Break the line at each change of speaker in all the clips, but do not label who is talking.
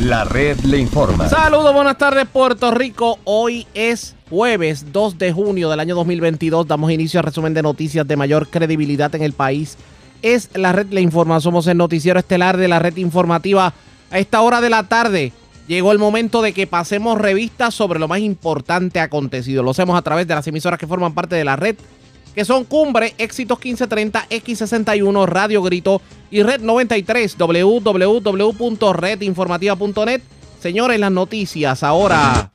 La red le informa.
Saludos, buenas tardes Puerto Rico. Hoy es jueves 2 de junio del año 2022. Damos inicio al resumen de noticias de mayor credibilidad en el país. Es la red le informa. Somos el noticiero estelar de la red informativa. A esta hora de la tarde llegó el momento de que pasemos revistas sobre lo más importante acontecido. Lo hacemos a través de las emisoras que forman parte de la red que son Cumbre, Éxitos 1530, X61, Radio Grito y Red 93, www.redinformativa.net. Señores, las noticias ahora.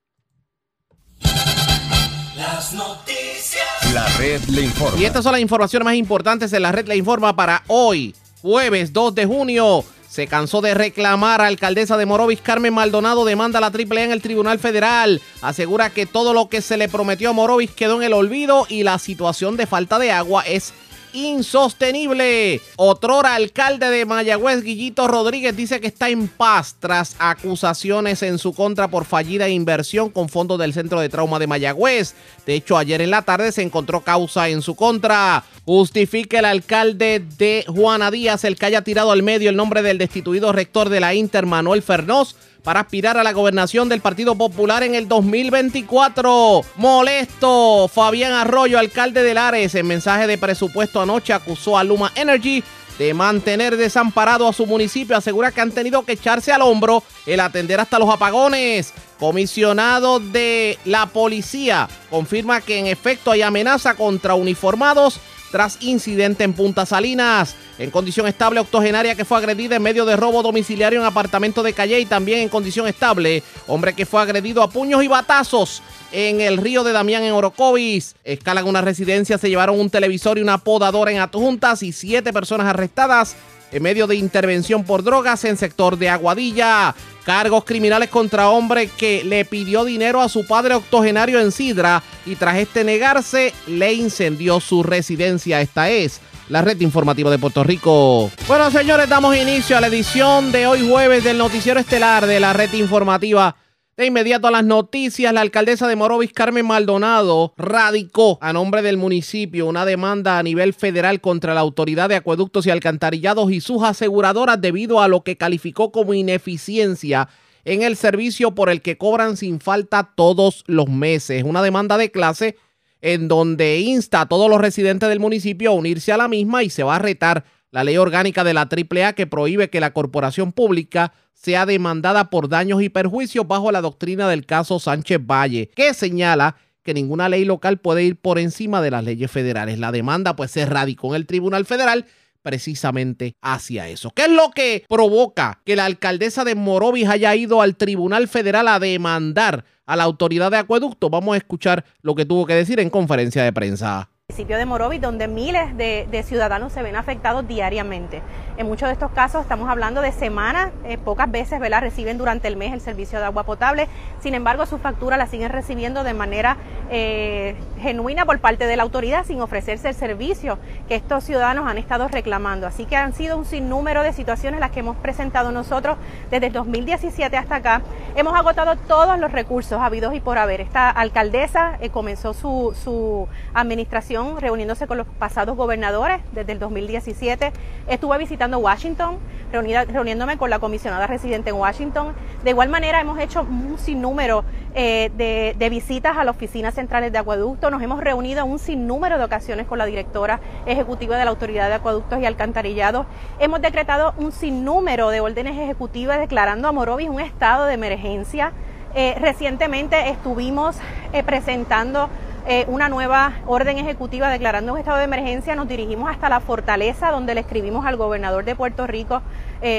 Las noticias. La red le informa.
Y estas son las informaciones más importantes de la red le informa para hoy, jueves 2 de junio. Se cansó de reclamar a alcaldesa de Morovis, Carmen Maldonado, demanda a la AAA en el Tribunal Federal. Asegura que todo lo que se le prometió a Morovis quedó en el olvido y la situación de falta de agua es insostenible. Otrora alcalde de Mayagüez, Guillito Rodríguez, dice que está en paz tras acusaciones en su contra por fallida inversión con fondos del Centro de Trauma de Mayagüez. De hecho, ayer en la tarde se encontró causa en su contra. Justifica el alcalde de Juana Díaz el que haya tirado al medio el nombre del destituido rector de la Inter, Manuel Fernós para aspirar a la gobernación del Partido Popular en el 2024. Molesto, Fabián Arroyo, alcalde de Lares, en mensaje de presupuesto anoche acusó a Luma Energy de mantener desamparado a su municipio. Asegura que han tenido que echarse al hombro el atender hasta los apagones. Comisionado de la policía confirma que en efecto hay amenaza contra uniformados tras incidente en Punta Salinas. En condición estable, octogenaria que fue agredida en medio de robo domiciliario en apartamento de Calle y también en condición estable, hombre que fue agredido a puños y batazos en el río de Damián en Orocovis. Escalan una residencia, se llevaron un televisor y una podadora en adjuntas y siete personas arrestadas en medio de intervención por drogas en sector de Aguadilla. Cargos criminales contra hombre que le pidió dinero a su padre octogenario en Sidra y tras este negarse le incendió su residencia. Esta es la red informativa de Puerto Rico. Bueno, señores, damos inicio a la edición de hoy jueves del noticiero estelar de la red informativa de inmediato a las noticias, la alcaldesa de Morovis, Carmen Maldonado, radicó a nombre del municipio una demanda a nivel federal contra la Autoridad de Acueductos y Alcantarillados y sus aseguradoras debido a lo que calificó como ineficiencia en el servicio por el que cobran sin falta todos los meses. Una demanda de clase en donde insta a todos los residentes del municipio a unirse a la misma y se va a retar la ley orgánica de la AAA que prohíbe que la corporación pública sea demandada por daños y perjuicios bajo la doctrina del caso Sánchez Valle, que señala que ninguna ley local puede ir por encima de las leyes federales. La demanda pues se radicó en el Tribunal Federal precisamente hacia eso. ¿Qué es lo que provoca que la alcaldesa de Morovis haya ido al Tribunal Federal a demandar a la autoridad de acueducto? Vamos a escuchar lo que tuvo que decir en conferencia de prensa
municipio de Morovis, donde miles de, ciudadanos se ven afectados diariamente. En muchos de estos casos estamos hablando de semanas, eh, pocas veces ¿verdad? reciben durante el mes el servicio de agua potable, sin embargo su factura la siguen recibiendo de manera eh, genuina por parte de la autoridad sin ofrecerse el servicio que estos ciudadanos han estado reclamando. Así que han sido un sinnúmero de situaciones las que hemos presentado nosotros desde el 2017 hasta acá. Hemos agotado todos los recursos habidos y por haber. Esta alcaldesa eh, comenzó su, su administración reuniéndose con los pasados gobernadores desde el 2017. Estuve visitando Washington, reuniéndome con la comisionada residente en Washington. De igual manera hemos hecho un sinnúmero eh, de, de visitas a la oficina centrales de acueducto. Nos hemos reunido un sinnúmero de ocasiones con la directora ejecutiva de la Autoridad de Acueductos y Alcantarillados. Hemos decretado un sinnúmero de órdenes ejecutivas declarando a Morovis un estado de emergencia. Eh, recientemente estuvimos eh, presentando eh, una nueva orden ejecutiva declarando un estado de emergencia. Nos dirigimos hasta la fortaleza donde le escribimos al gobernador de Puerto Rico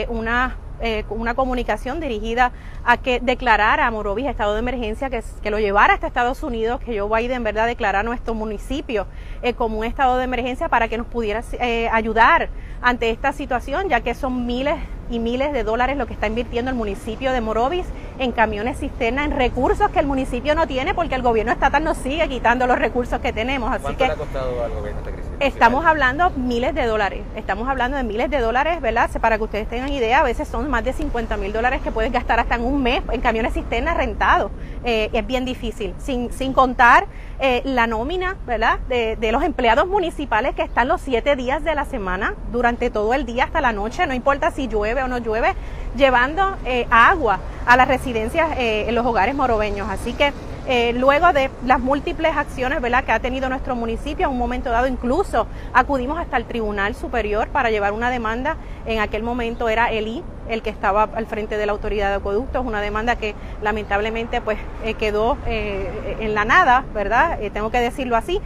una eh, una comunicación dirigida a que declarara a Morovis estado de emergencia, que, que lo llevara hasta Estados Unidos, que Joe Biden verdad declarara nuestro municipio eh, como un estado de emergencia para que nos pudiera eh, ayudar ante esta situación, ya que son miles y miles de dólares lo que está invirtiendo el municipio de Morovis en camiones cisterna, en recursos que el municipio no tiene porque el gobierno estatal nos sigue quitando los recursos que tenemos.
Así ¿Cuánto le ha costado al gobierno esta crisis?
Estamos hablando miles de dólares, estamos hablando de miles de dólares, ¿verdad? Para que ustedes tengan idea, a veces son más de 50 mil dólares que puedes gastar hasta en un mes en camiones cisternas rentados. Eh, es bien difícil, sin, sin contar eh, la nómina, ¿verdad? De, de, los empleados municipales que están los siete días de la semana, durante todo el día hasta la noche, no importa si llueve o no llueve, llevando eh, agua a las residencias en los hogares morobeños. Así que eh, luego de las múltiples acciones ¿verdad? que ha tenido nuestro municipio, en un momento dado incluso acudimos hasta el Tribunal Superior para llevar una demanda. En aquel momento era el I el que estaba al frente de la autoridad de acueductos, una demanda que lamentablemente pues eh, quedó eh, en la nada, ¿verdad? tengo que decirlo así.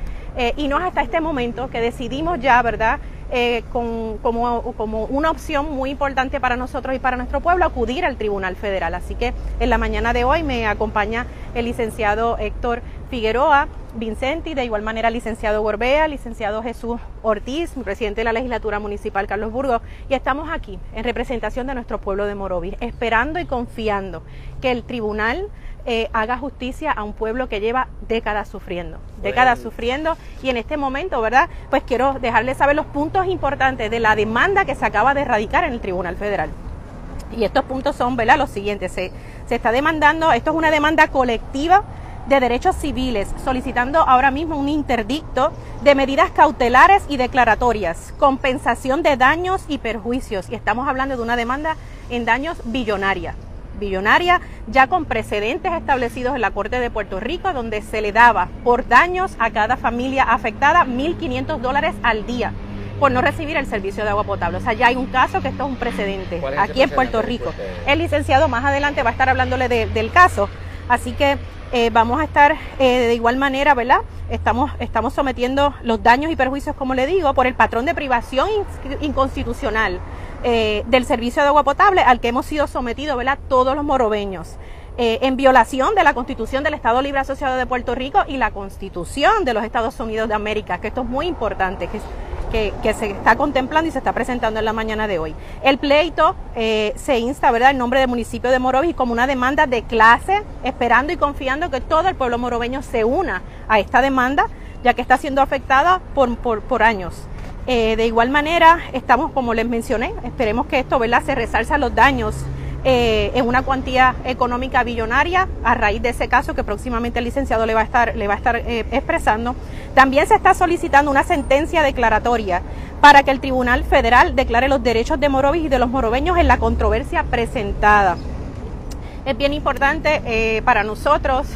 Y no es hasta este momento que decidimos ya, ¿verdad? eh, con, como, como, una opción muy importante para nosotros y para nuestro pueblo acudir al Tribunal Federal. Así que en la mañana de hoy me acompaña el licenciado Héctor Figueroa Vincenti, de igual manera licenciado Gorbea, licenciado Jesús Ortiz, presidente de la legislatura municipal Carlos Burgos, y estamos aquí en representación de nuestro pueblo de Morovis, esperando y confiando que el tribunal eh, haga justicia a un pueblo que lleva décadas sufriendo, décadas sufriendo y en este momento, ¿verdad? Pues quiero dejarles saber los puntos importantes de la demanda que se acaba de erradicar en el Tribunal Federal. Y estos puntos son, ¿verdad? Los siguientes. Se, se está demandando, esto es una demanda colectiva de derechos civiles, solicitando ahora mismo un interdicto de medidas cautelares y declaratorias, compensación de daños y perjuicios. Y estamos hablando de una demanda en daños billonaria billonaria, ya con precedentes establecidos en la Corte de Puerto Rico, donde se le daba por daños a cada familia afectada 1.500 dólares al día por no recibir el servicio de agua potable. O sea, ya hay un caso que esto es un precedente aquí en Puerto Rico. El licenciado más adelante va a estar hablándole del caso. Así que eh, vamos a estar eh, de igual manera, ¿verdad? Estamos, estamos sometiendo los daños y perjuicios, como le digo, por el patrón de privación inconstitucional eh, del servicio de agua potable al que hemos sido sometidos. Todos los morobeños. en violación de la Constitución del Estado Libre Asociado de Puerto Rico y la Constitución de los Estados Unidos de América, que esto es muy importante, que se está contemplando y se está presentando en la mañana de hoy. El pleito eh, se insta, ¿verdad?, en nombre del municipio de Morovis como una demanda de clase, esperando y confiando que todo el pueblo morobeño se una a esta demanda, ya que está siendo afectada por, años. Eh, de igual manera, estamos, como les mencioné, esperemos que esto, ¿verdad?, se resalza los daños eh, en una cuantía económica billonaria a raíz de ese caso que próximamente el licenciado le va a estar, le va a estar eh, expresando. También se está solicitando una sentencia declaratoria para que el Tribunal Federal declare los derechos de Morovis y de los morobeños en la controversia presentada. Es bien importante para nosotros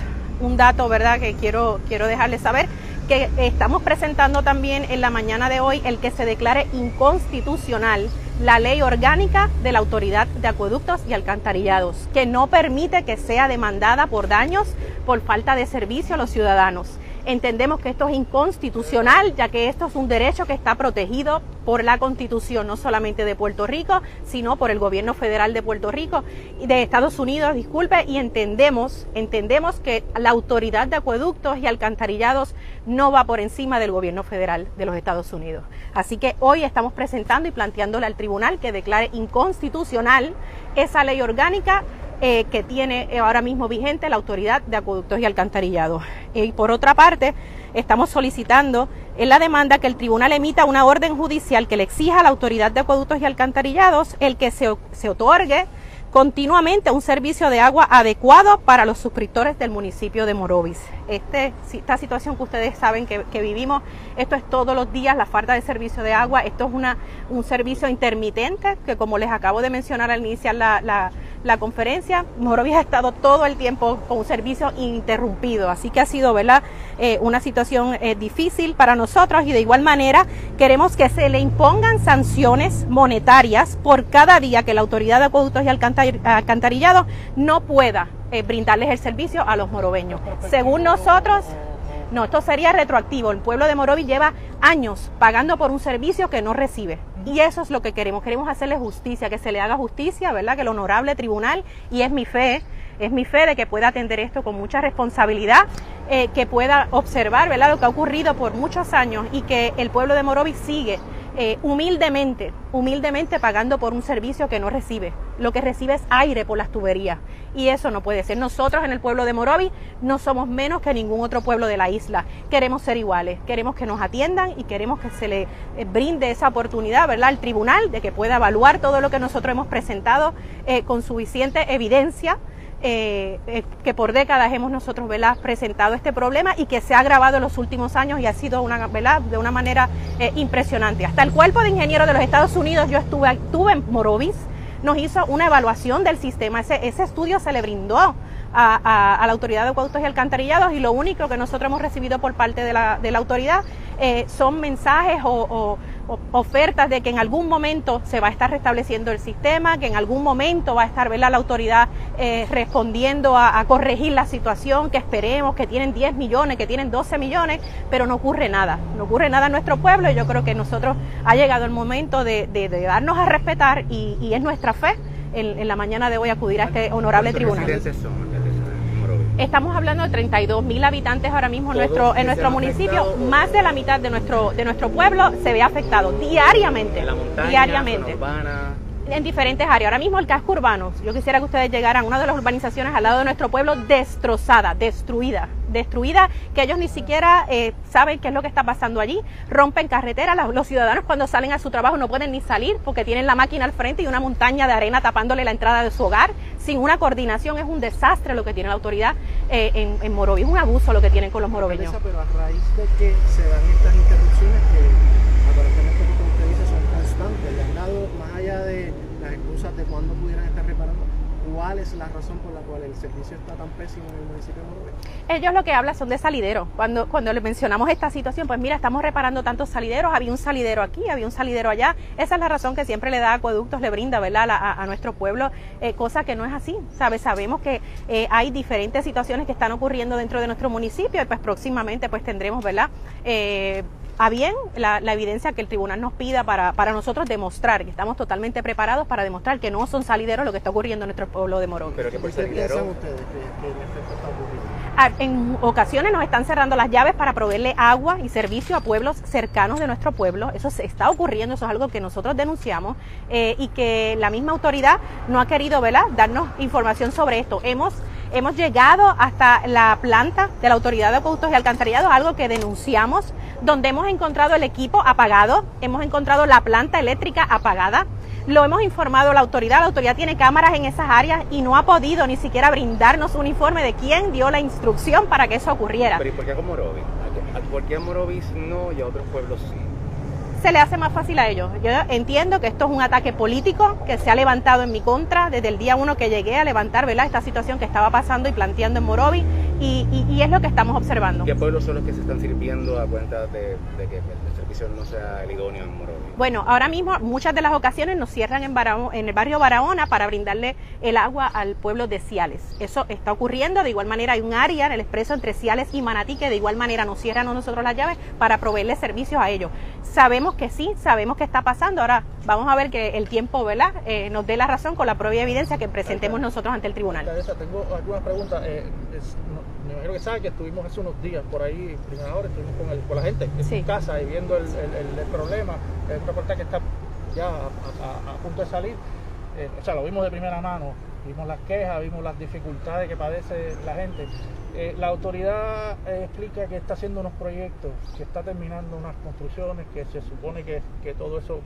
un dato, ¿verdad?, que quiero, quiero dejarles saber que estamos presentando también en la mañana de hoy el que se declare inconstitucional la ley orgánica de la Autoridad de Acueductos y Alcantarillados, que no permite que sea demandada por daños por falta de servicio a los ciudadanos. Entendemos que esto es inconstitucional, ya que esto es un derecho que está protegido por la Constitución, no solamente de Puerto Rico, sino por el gobierno federal de Puerto Rico y de Estados Unidos, disculpe, y entendemos, entendemos que la autoridad de acueductos y alcantarillados no va por encima del gobierno federal de los Estados Unidos. Así que hoy estamos presentando y planteándole al tribunal que declare inconstitucional esa ley orgánica eh, que tiene eh, ahora mismo vigente la Autoridad de Acueductos y Alcantarillados. Y por otra parte, estamos solicitando en la demanda que el tribunal emita una orden judicial que le exija a la Autoridad de Acueductos y Alcantarillados el que se, se otorgue continuamente un servicio de agua adecuado para los suscriptores del municipio de Morovis. Este, esta situación que ustedes saben que, vivimos, esto es todos los días la falta de servicio de agua, esto es una, un servicio intermitente que como les acabo de mencionar al iniciar la, conferencia, Morovis ha estado todo el tiempo con un servicio interrumpido, así que ha sido ¿verdad? Eh, una situación eh, difícil para nosotros y de igual manera queremos que se le impongan sanciones monetarias por cada día que la autoridad de acueductos y alcantarillado no pueda eh, brindarles el servicio a los morobeños. Según nosotros, no, esto sería retroactivo. El pueblo de Morovi lleva años pagando por un servicio que no recibe. Y eso es lo que queremos. Queremos hacerle justicia, que se le haga justicia, ¿verdad? Que el honorable tribunal, y es mi fe, es mi fe de que pueda atender esto con mucha responsabilidad, eh, que pueda observar, ¿verdad? Lo que ha ocurrido por muchos años y que el pueblo de Morovi sigue eh, humildemente, humildemente pagando por un servicio que no recibe. lo que recibe es aire por las tuberías. Y eso no puede ser. Nosotros en el pueblo de Morovi no somos menos que ningún otro pueblo de la isla. Queremos ser iguales, queremos que nos atiendan y queremos que se le eh, brinde esa oportunidad, ¿verdad?, al tribunal de que pueda evaluar todo lo que nosotros hemos presentado eh, con suficiente evidencia eh, eh, que por décadas hemos nosotros presentado este problema y que se ha agravado en los últimos años y ha sido una, de una manera eh, impresionante. Hasta el Cuerpo de Ingenieros de los Estados Unidos, yo estuve, en Morovis, nos hizo una evaluación del sistema. Ese, ese estudio se le brindó a, la Autoridad de Acueductos y Alcantarillados y lo único que nosotros hemos recibido por parte de la, de la autoridad son mensajes o ofertas de que en algún momento se va a estar restableciendo el sistema, que en algún momento va a estar la autoridad eh, respondiendo a, corregir la situación, que esperemos, que tienen 10 millones, que tienen 12 millones, pero no ocurre nada, no ocurre nada en nuestro pueblo y yo creo que nosotros ha llegado el momento de, darnos a respetar y, es nuestra fe. En, en, la mañana de hoy acudir a este honorable tribunal. Estamos hablando de 32 mil habitantes ahora mismo en nuestro, en nuestro municipio. Más de la mitad de nuestro, de nuestro pueblo se ve afectado diariamente. diariamente en diferentes áreas. Ahora mismo el casco urbano, yo quisiera que ustedes llegaran a una de las urbanizaciones al lado de nuestro pueblo destrozada, destruida, destruida, que ellos ni siquiera eh, saben qué es lo que está pasando allí. Rompen carreteras, los ciudadanos cuando salen a su trabajo no pueden ni salir porque tienen la máquina al frente y una montaña de arena tapándole la entrada de su hogar. Sin una coordinación es un desastre lo que tiene la autoridad eh, en, en Morovi, es un abuso lo que tienen con los morobeños.
Pero a raíz de que se dan estas interrupciones que aparentemente como usted dice son constantes, le han dado más allá de las excusas de cuándo pudieran estar reparando, ¿cuál es la razón por la cual el servicio está tan pésimo en el municipio de Morovis?
Ellos lo que hablan son de salideros. Cuando, cuando les mencionamos esta situación, pues mira, estamos reparando tantos salideros, había un salidero aquí, había un salidero allá. Esa es la razón que siempre le da acueductos, le brinda, ¿verdad?, a, nuestro pueblo, eh, cosa que no es así, ¿sabes? Sabemos que eh, hay diferentes situaciones que están ocurriendo dentro de nuestro municipio y pues próximamente pues tendremos, ¿verdad?, eh, a bien la, evidencia que el tribunal nos pida para, para, nosotros demostrar que estamos totalmente preparados para demostrar que no son salideros lo que está ocurriendo en nuestro pueblo de Morón.
¿Pero qué por salidero? ustedes
En ocasiones nos están cerrando las llaves para proveerle agua y servicio a pueblos cercanos de nuestro pueblo. Eso se está ocurriendo, eso es algo que nosotros denunciamos eh, y que la misma autoridad no ha querido ¿verdad? darnos información sobre esto. Hemos Hemos llegado hasta la planta de la Autoridad de Acueductos y Alcantarillados, algo que denunciamos, donde hemos encontrado el equipo apagado, hemos encontrado la planta eléctrica apagada. Lo hemos informado a la autoridad, la autoridad tiene cámaras en esas áreas y no ha podido ni siquiera brindarnos un informe de quién dio la instrucción para que eso ocurriera.
Pero ¿y por qué con Morovis? ¿Por qué a Morovis no y a otros pueblos sí?
se le hace más fácil a ellos. Yo entiendo que esto es un ataque político que se ha levantado en mi contra desde el día uno que llegué a levantar ¿verdad? esta situación que estaba pasando y planteando en Morovi y, es lo que estamos observando.
¿Qué pueblos son los que se están sirviendo a cuenta de, que no sea el idóneo en Morovi?
Bueno, ahora mismo muchas de las ocasiones nos cierran en, en el barrio Barahona para brindarle el agua al pueblo de Ciales. Eso está ocurriendo, de igual manera hay un área en el expreso entre Ciales y Manatí que de igual manera nos cierran a nosotros las llaves para proveerle servicios a ellos. Sabemos que sí, sabemos que está pasando. Ahora vamos a ver que el tiempo ¿verdad? Eh, nos dé la razón con la propia evidencia que presentemos nosotros ante el tribunal.
tengo algunas preguntas. Eh, me imagino que sabe que estuvimos hace unos días por ahí, primera hora, estuvimos con, el, con la gente en su casa y viendo el, el, problema. Es un reportaje que está ya a, punto de salir. Eh, o sea, lo vimos de primera mano, vimos las quejas, vimos las dificultades que padece la gente. Eh, la autoridad eh, explica que está haciendo unos proyectos, que está terminando unas construcciones, que se supone que, todo eso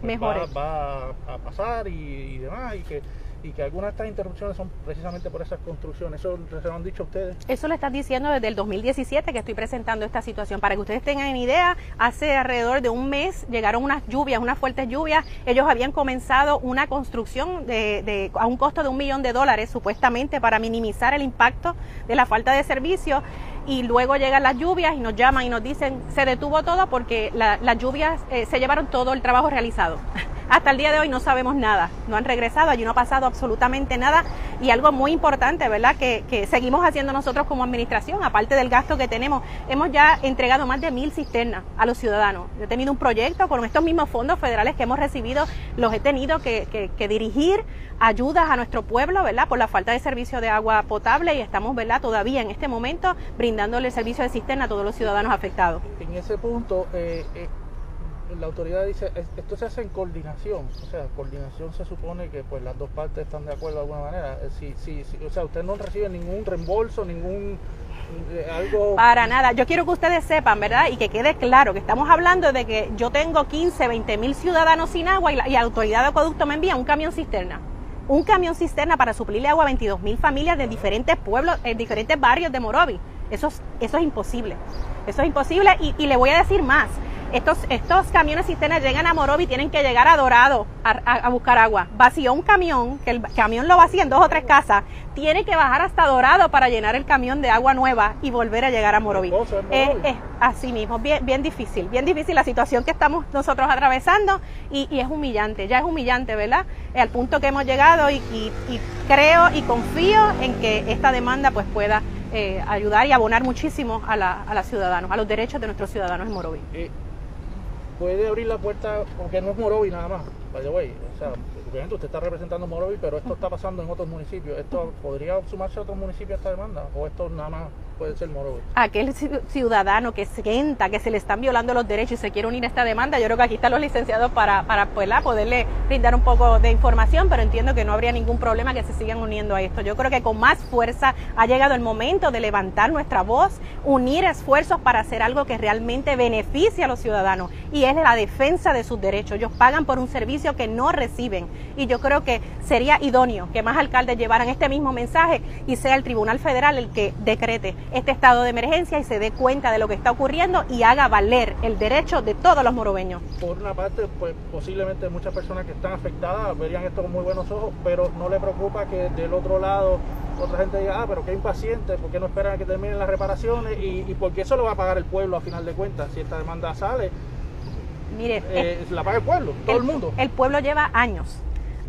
pues, va, a pasar y, y demás, y que y que algunas de estas interrupciones son precisamente por esas construcciones. ¿Eso se lo han dicho ustedes?
Eso lo están diciendo desde el 2017 que estoy presentando esta situación. Para que ustedes tengan idea, hace alrededor de un mes llegaron unas lluvias, unas fuertes lluvias. Ellos habían comenzado una construcción de, a un costo de un millón de dólares, supuestamente para minimizar el impacto de la falta de servicio y luego llegan las lluvias y nos llaman y nos dicen se detuvo todo porque las lluvias eh, se llevaron todo el trabajo realizado. Hasta el día de hoy no sabemos nada, no han regresado, allí no ha pasado absolutamente nada y algo muy importante, ¿verdad? Que, que seguimos haciendo nosotros como administración, aparte del gasto que tenemos, hemos ya entregado más de mil cisternas a los ciudadanos. Yo he tenido un proyecto con estos mismos fondos federales que hemos recibido, los he tenido que, que, dirigir ayudas a nuestro pueblo, ¿verdad? Por la falta de servicio de agua potable y estamos, ¿verdad? Todavía en este momento brindándole el servicio de cisterna a todos los ciudadanos afectados.
En ese punto, eh, eh la autoridad dice, esto se hace en coordinación, o sea, coordinación se supone que pues las dos partes están de acuerdo de alguna manera. Eh, si, si, si o sea, usted no recibe ningún reembolso, ningún eh, algo...
Para nada, yo quiero que ustedes sepan, ¿verdad? Y que quede claro que estamos hablando de que yo tengo 15, 20 mil ciudadanos sin agua y la, y la autoridad de acueducto me envía un camión cisterna un camión cisterna para suplirle agua a 22 mil familias de diferentes pueblos, en diferentes barrios de Morovi. Eso es, eso es imposible. Eso es imposible y, y le voy a decir más. Estos, estos camiones cisternas llegan a Morovi y tienen que llegar a Dorado a, buscar agua. Vació un camión, que el camión lo vacía en dos o tres casas, tiene que bajar hasta Dorado para llenar el camión de agua nueva y volver a llegar a Morovi. Es, así mismo, bien, bien difícil, bien difícil la situación que estamos nosotros atravesando y, es humillante, ya es humillante, ¿verdad? Al punto que hemos llegado y, creo y confío en que esta demanda pues pueda eh, ayudar y abonar muchísimo a, la, a los ciudadanos, a los derechos de nuestros ciudadanos en Morovi.
Eh, puede abrir la puerta, porque no es Morovi nada más, by the way. Sea, obviamente usted está representando Morovi, pero esto está pasando en otros municipios. ¿Esto podría sumarse a otros municipios a esta demanda? ¿O esto nada más puede ser Morovi?
Aquel ciudadano que sienta que se le están violando los derechos y se quiere unir a esta demanda, yo creo que aquí están los licenciados para, para pues, poderle brindar un poco de información, pero entiendo que no habría ningún problema que se sigan uniendo a esto. Yo creo que con más fuerza ha llegado el momento de levantar nuestra voz, unir esfuerzos para hacer algo que realmente beneficie a los ciudadanos y es la defensa de sus derechos. Ellos pagan por un servicio que no reciben y yo creo que sería idóneo que más alcaldes llevaran este mismo mensaje y sea el Tribunal Federal el que decrete este estado de emergencia y se dé cuenta de lo que está ocurriendo y haga valer el derecho de todos los morobeños.
Por una parte, pues posiblemente muchas personas que están afectadas verían esto con muy buenos ojos, pero no le preocupa que del otro lado otra gente diga, ah, pero qué impaciente, ¿por qué no esperan a que terminen las reparaciones? Y, y por eso lo va a pagar el pueblo a final de cuentas si esta demanda sale.
Mire,
eh, la paga el pueblo, todo el mundo.
El pueblo lleva años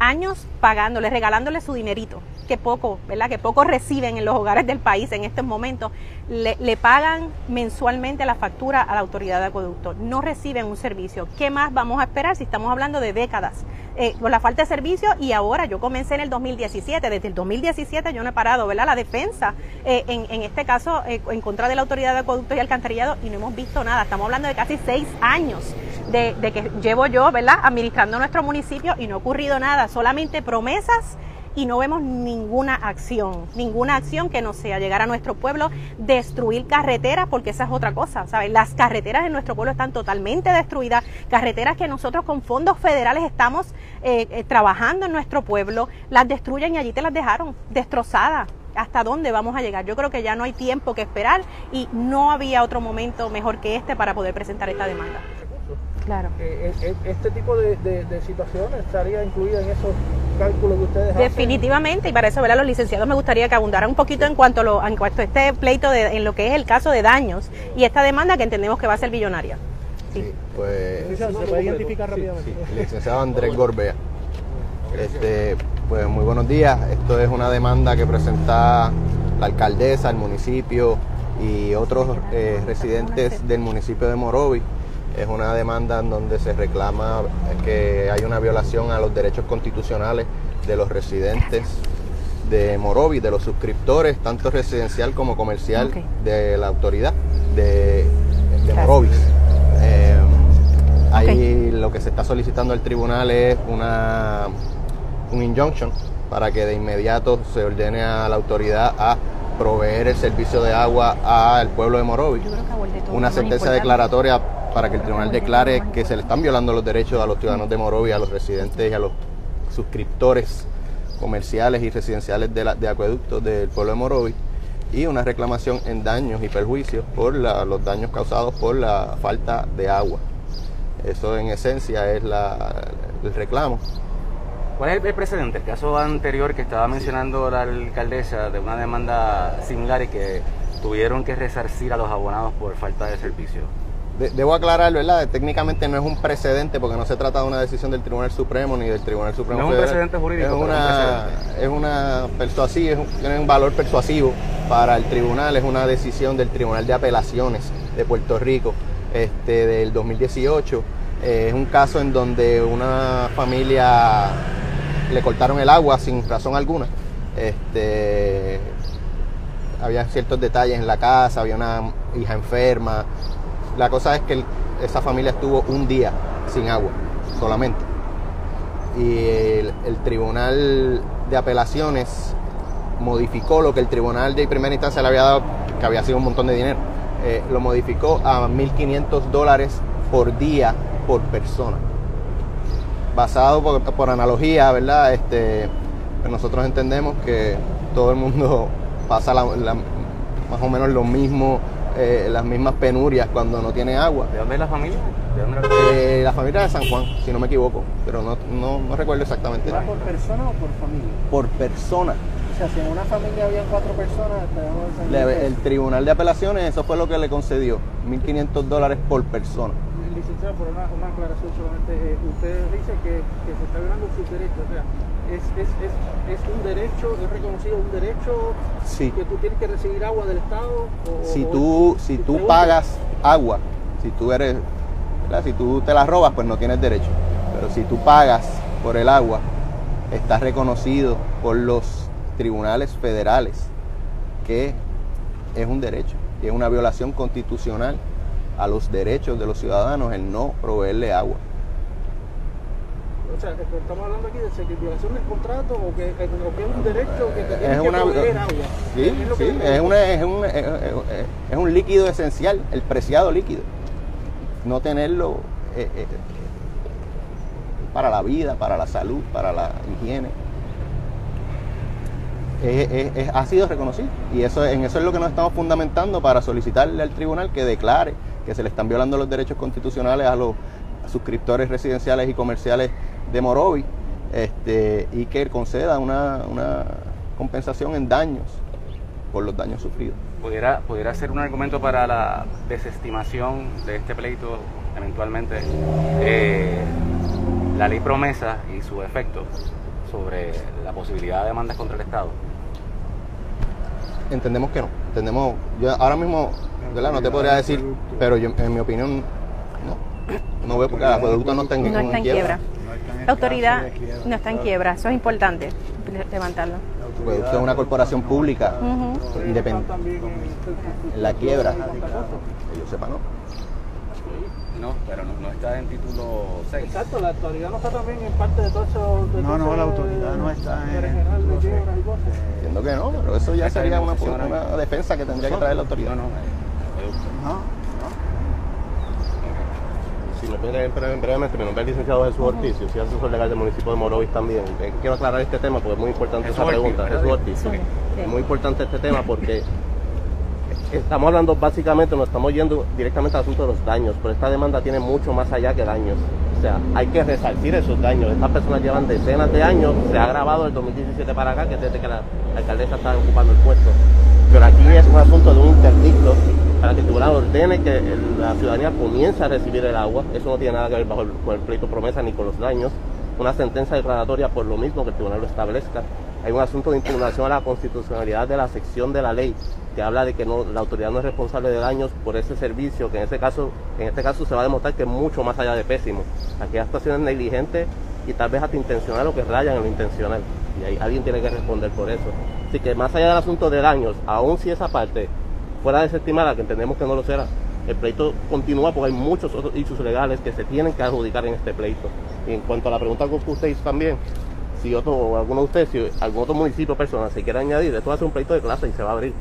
años pagándole, regalándole su dinerito, que poco, ¿verdad? Que poco reciben en los hogares del país en estos momentos, le, pagan mensualmente la factura a la autoridad de acueducto, no reciben un servicio. ¿Qué más vamos a esperar si estamos hablando de décadas? Eh, con la falta de servicio y ahora yo comencé en el 2017, desde el 2017 yo no he parado, ¿verdad? La defensa, eh, en, en, este caso, eh, en contra de la autoridad de acueducto y alcantarillado y no hemos visto nada. Estamos hablando de casi seis años de, de que llevo yo, ¿verdad? Administrando nuestro municipio y no ha ocurrido nada, solamente promesas y no vemos ninguna acción, ninguna acción que no sea llegar a nuestro pueblo, destruir carreteras, porque esa es otra cosa, ¿sabes? Las carreteras en nuestro pueblo están totalmente destruidas, carreteras que nosotros con fondos federales estamos eh, eh, trabajando en nuestro pueblo, las destruyen y allí te las dejaron destrozadas. ¿Hasta dónde vamos a llegar? Yo creo que ya no hay tiempo que esperar y no había otro momento mejor que este para poder presentar esta demanda.
Claro. Eh, eh, eh, este tipo de, situaciones estaría incluida en esos cálculos que ustedes
Definitivamente, y para eso, ¿verdad? Los licenciados me gustaría que abundaran un poquito en cuanto a, lo, en cuanto a este pleito de, en lo que es el caso de daños y esta demanda que entendemos que va a ser billonaria.
Sí, pues...
¿Se puede identificar rápidamente?
licenciado Andrés Gorbea. Este, pues muy buenos días. Esto es una demanda que presenta la alcaldesa, el municipio y otros residentes del municipio de Morovi es una demanda en donde se reclama que hay una violación a los derechos constitucionales de los residentes de Morovi, de los suscriptores, tanto residencial como comercial de la autoridad de, de Morovis. Eh, ahí lo que se está solicitando al tribunal es una, un injunction para que de inmediato se ordene a la autoridad a proveer el servicio de agua al pueblo de Morovi. Una sentencia declaratoria para que el tribunal declare que se le están violando los derechos a los ciudadanos de Morovia, a los residentes y a los suscriptores comerciales y residenciales de, la, de acueductos del pueblo de Morovi y una reclamación en daños y perjuicios por los daños causados por la falta de agua. Eso en esencia es el reclamo.
¿Cuál es el precedente? El caso anterior que estaba mencionando la alcaldesa de una demanda similar y que tuvieron que resarcir a los abonados por falta de servicio
debo aclarar, ¿verdad? Técnicamente no es un precedente porque no se trata de una decisión del Tribunal Supremo ni del Tribunal Supremo
no es un precedente jurídico.
Es una, es una persuasiva, tiene un valor persuasivo para el tribunal, es una decisión del Tribunal de Apelaciones de Puerto Rico este, del 2018. Eh, es un caso en donde una familia le cortaron el agua sin razón alguna. Este, había ciertos detalles en la casa, había una hija enferma, la cosa es que esa familia estuvo un día sin agua solamente. Y el, Tribunal de Apelaciones modificó lo que el Tribunal de Primera Instancia le había dado, que había sido un montón de dinero, eh, lo modificó a 1.500 dólares por día por persona. Basado por, por analogía, ¿verdad? Este, pues nosotros entendemos que todo el mundo pasa la- la- más o menos lo mismo, eh, las mismas penurias cuando no tiene agua.
¿De dónde es la familia? ¿De dónde la
Eh, la familia de San Juan, si no me equivoco, pero no, no, no recuerdo exactamente.
¿Era por persona o por familia?
Por persona.
O sea, si en una familia habían cuatro personas,
Le- el Tribunal de Apelaciones, eso fue lo que le concedió, 1.500 dólares por persona.
Licenciado, por una, una aclaración solamente, eh, usted dice que, que se está violando sus derechos, o sea, es, es, es, es un derecho, es reconocido un derecho
Sí.
que tú tienes que recibir agua del Estado. O,
Si
o-
tú, si tú pagas agua, si tú eres, ¿verdad? si tú te la robas, pues no tienes derecho. Pero si tú pagas por el agua, está reconocido por los tribunales federales que es un derecho y es una violación constitucional a los derechos de los ciudadanos el no proveerle agua.
O sea, estamos hablando aquí de violación del contrato o que, que- o que es un derecho que te tienes
Es
que proveer agua.
Sí,
Es
sí, es, una- es un, es- un líquido esencial, el preciado líquido. No tenerlo eh, eh, para la vida, para la salud, para la higiene. Es- ha sido reconocido y eso, en eso es lo que nos estamos fundamentando para solicitarle al tribunal que declare que se le están violando los derechos constitucionales a los suscriptores residenciales y comerciales de Morovi este, y que conceda una, una compensación en daños por los daños sufridos.
¿Pudiera, ¿Pudiera ser un argumento para la desestimación de este pleito eventualmente eh, la ley promesa y su efecto sobre la posibilidad de demandas contra el Estado?
Entendemos que no. Entendemos, yo ahora mismo, ¿verdad? No te podría decir, pero yo, en mi opinión, no. No veo porque el acueducto no está en,
No está en quiebra.
No está en el
La autoridad no está en quiebra, eso es importante le- levantarlo.
Acueducto es una corporación pública independiente.
en,
En la quiebra, que yo sepa, no.
No, pero no, no está en título 6.
Exacto, la autoridad no está también en parte de todo eso. de
No, no, la autoridad no está en-
general de quiebras y cosas.
Entiendo que no, pero eso ya sería
en
una, defensa que tendría que traer la autoridad.
No, no, eh,
No, no.
Si me bre- brevemente, mi nombre es el licenciado Jesús Ortiz, yo soy asesor legal del municipio de Morovis también. Eh, Quiero aclarar este tema porque es muy importante esa pregunta. Jesús Ortiz. Es muy importante este tema porque estamos hablando básicamente, nos estamos yendo directamente al asunto de los daños, pero esta demanda tiene mucho más allá que daños. O sea, hay que resarcir esos daños. Estas personas llevan decenas de años, se ha grabado el 2017 para acá, que es desde que la, la alcaldesa está ocupando el puesto. Pero aquí es un asunto de un interdicto para que el tribunal ordene que la ciudadanía comience a recibir el agua. Eso no tiene nada que ver con el pleito promesa ni con los daños. Una sentencia declaratoria por lo mismo que el tribunal lo establezca. Hay un asunto de impugnación a la constitucionalidad de la sección de la ley que habla de que no, la autoridad no es responsable de daños por ese servicio, que en este caso, en este caso se va a demostrar que es mucho más allá de pésimo. Aquí hay actuaciones negligentes y tal vez hasta intencional o que rayan en lo intencional. Y ahí alguien tiene que responder por eso. Así que más allá del asunto de daños, aun si esa parte fuera desestimada, que entendemos que no lo será, el pleito continúa porque hay muchos otros hechos legales que se tienen que adjudicar en este pleito. Y en cuanto a la pregunta que usted hizo también, si otro o alguno de ustedes, si algún otro municipio o persona se quiere añadir, esto va a ser un pleito de clase y se va a abrir.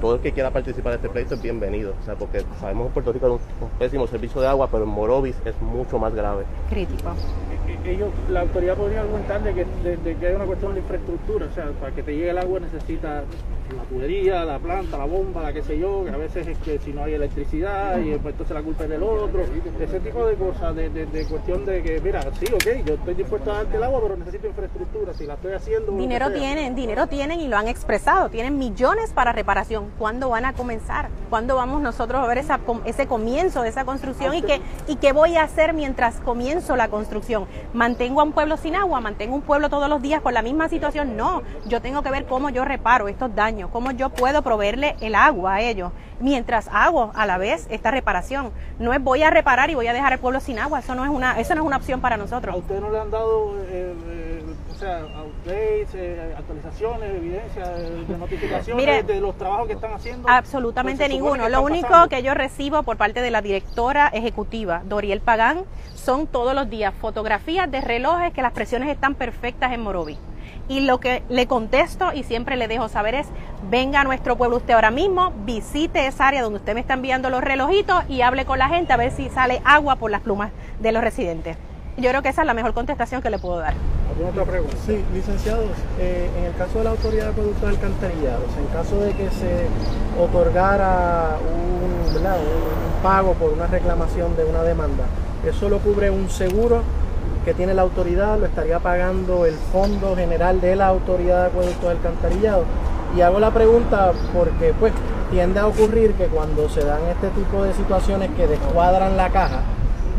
Todo el que quiera participar de este pleito es bienvenido. O sea, porque sabemos que en Puerto Rico hay un, un pésimo servicio de agua, pero en Morovis es mucho más grave.
Crítico.
E- ellos, la autoridad podría argumentar de que, de, de que hay una cuestión de infraestructura, o sea, para que te llegue el agua necesita la tubería, la planta, la bomba, la que sé yo, que a veces es que si no hay electricidad y después entonces la culpa es del otro, ese tipo de cosas, de, de, de cuestión de que, mira, sí, ok, yo estoy dispuesto a darte el agua, pero necesito infraestructura, si la estoy haciendo...
Dinero tienen, dinero tienen y lo han expresado. Tienen millones para reparación. ¿Cuándo van a comenzar? ¿Cuándo vamos nosotros a ver esa, ese comienzo de esa construcción? ¿Y qué, ¿Y qué voy a hacer mientras comienzo la construcción? ¿Mantengo a un pueblo sin agua? ¿Mantengo un pueblo todos los días con la misma situación? No. Yo tengo que ver cómo yo reparo estos daños, cómo yo puedo proveerle el agua a ellos mientras hago a la vez esta reparación. No es voy a reparar y voy a dejar el pueblo sin agua. Eso no es una, eso no es una opción para
¿A
nosotros.
ustedes no le han dado eh, eh, o sea, updates, eh, actualizaciones, evidencia, de notificaciones de los trabajos que están haciendo?
Absolutamente pues ninguno. Lo único que yo recibo por parte de la directora ejecutiva, Doriel Pagán, son todos los días fotografías de relojes que las presiones están perfectas en Morovi. Y lo que le contesto y siempre le dejo saber es, venga a nuestro pueblo usted ahora mismo, visite esa área donde usted me está enviando los relojitos y hable con la gente a ver si sale agua por las plumas de los residentes. Yo creo que esa es la mejor contestación que le puedo dar.
¿Alguna otra pregunta?
Sí, licenciados, eh, en el caso de la Autoridad de Productos Alcantarillados, en caso de que se otorgara un, un pago por una reclamación de una demanda, ¿eso lo cubre un seguro que tiene la autoridad? ¿Lo estaría pagando el Fondo General de la Autoridad de Productos Alcantarillados? Y hago la pregunta porque pues tiende a ocurrir que cuando se dan este tipo de situaciones que descuadran la caja,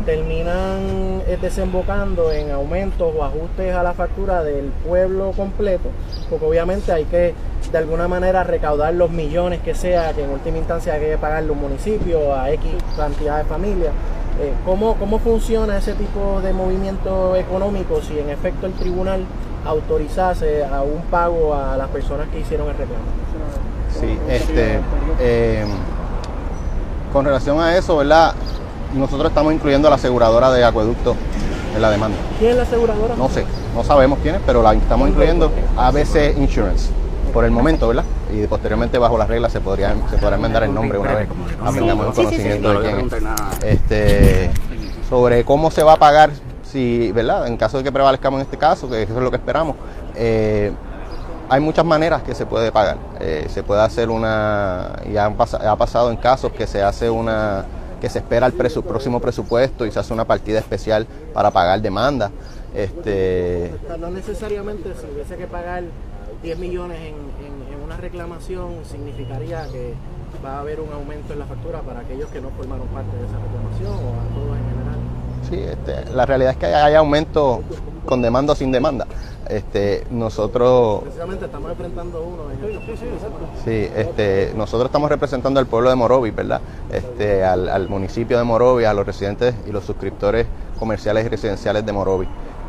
terminan eh, desembocando en aumentos o ajustes a la factura del pueblo completo, porque obviamente hay que de alguna manera recaudar los millones que sea, que en última instancia hay que pagarle un municipio a X cantidad de familias. Eh, ¿cómo, ¿Cómo funciona ese tipo de movimiento económico si en efecto el tribunal autorizase a un pago a las personas que hicieron el reclamo?
Sí, este, eh, con relación a eso, ¿verdad? Nosotros estamos incluyendo a la aseguradora de acueducto en la demanda.
¿Quién es la aseguradora?
No sé, no sabemos quién es, pero la estamos incluyendo ABC Insurance por el momento, ¿verdad? Y posteriormente bajo las reglas se podría, se podrá enmendar el nombre una vez aprendamos el conocimiento de quién es. Este, sobre cómo se va a pagar, si, ¿verdad? En caso de que prevalezcamos en este caso, que eso es lo que esperamos, eh, hay muchas maneras que se puede pagar. Eh, se puede hacer una, ya ha pasado en casos que se hace una que se espera el próximo presupuesto y se hace una partida especial para pagar demanda. Este...
No necesariamente si hubiese que pagar 10 millones en, una reclamación significaría que va a haber un aumento en la factura para aquellos que no formaron parte de esa reclamación o a todos en general.
Sí, este, la realidad es que hay aumento con demanda o sin demanda. Este, nosotros...
Precisamente estamos enfrentando uno.
Sí, este, nosotros estamos representando al pueblo de Morovi, ¿verdad? Este, al, municipio de Morovi, a los residentes y los suscriptores comerciales y residenciales de Morovi.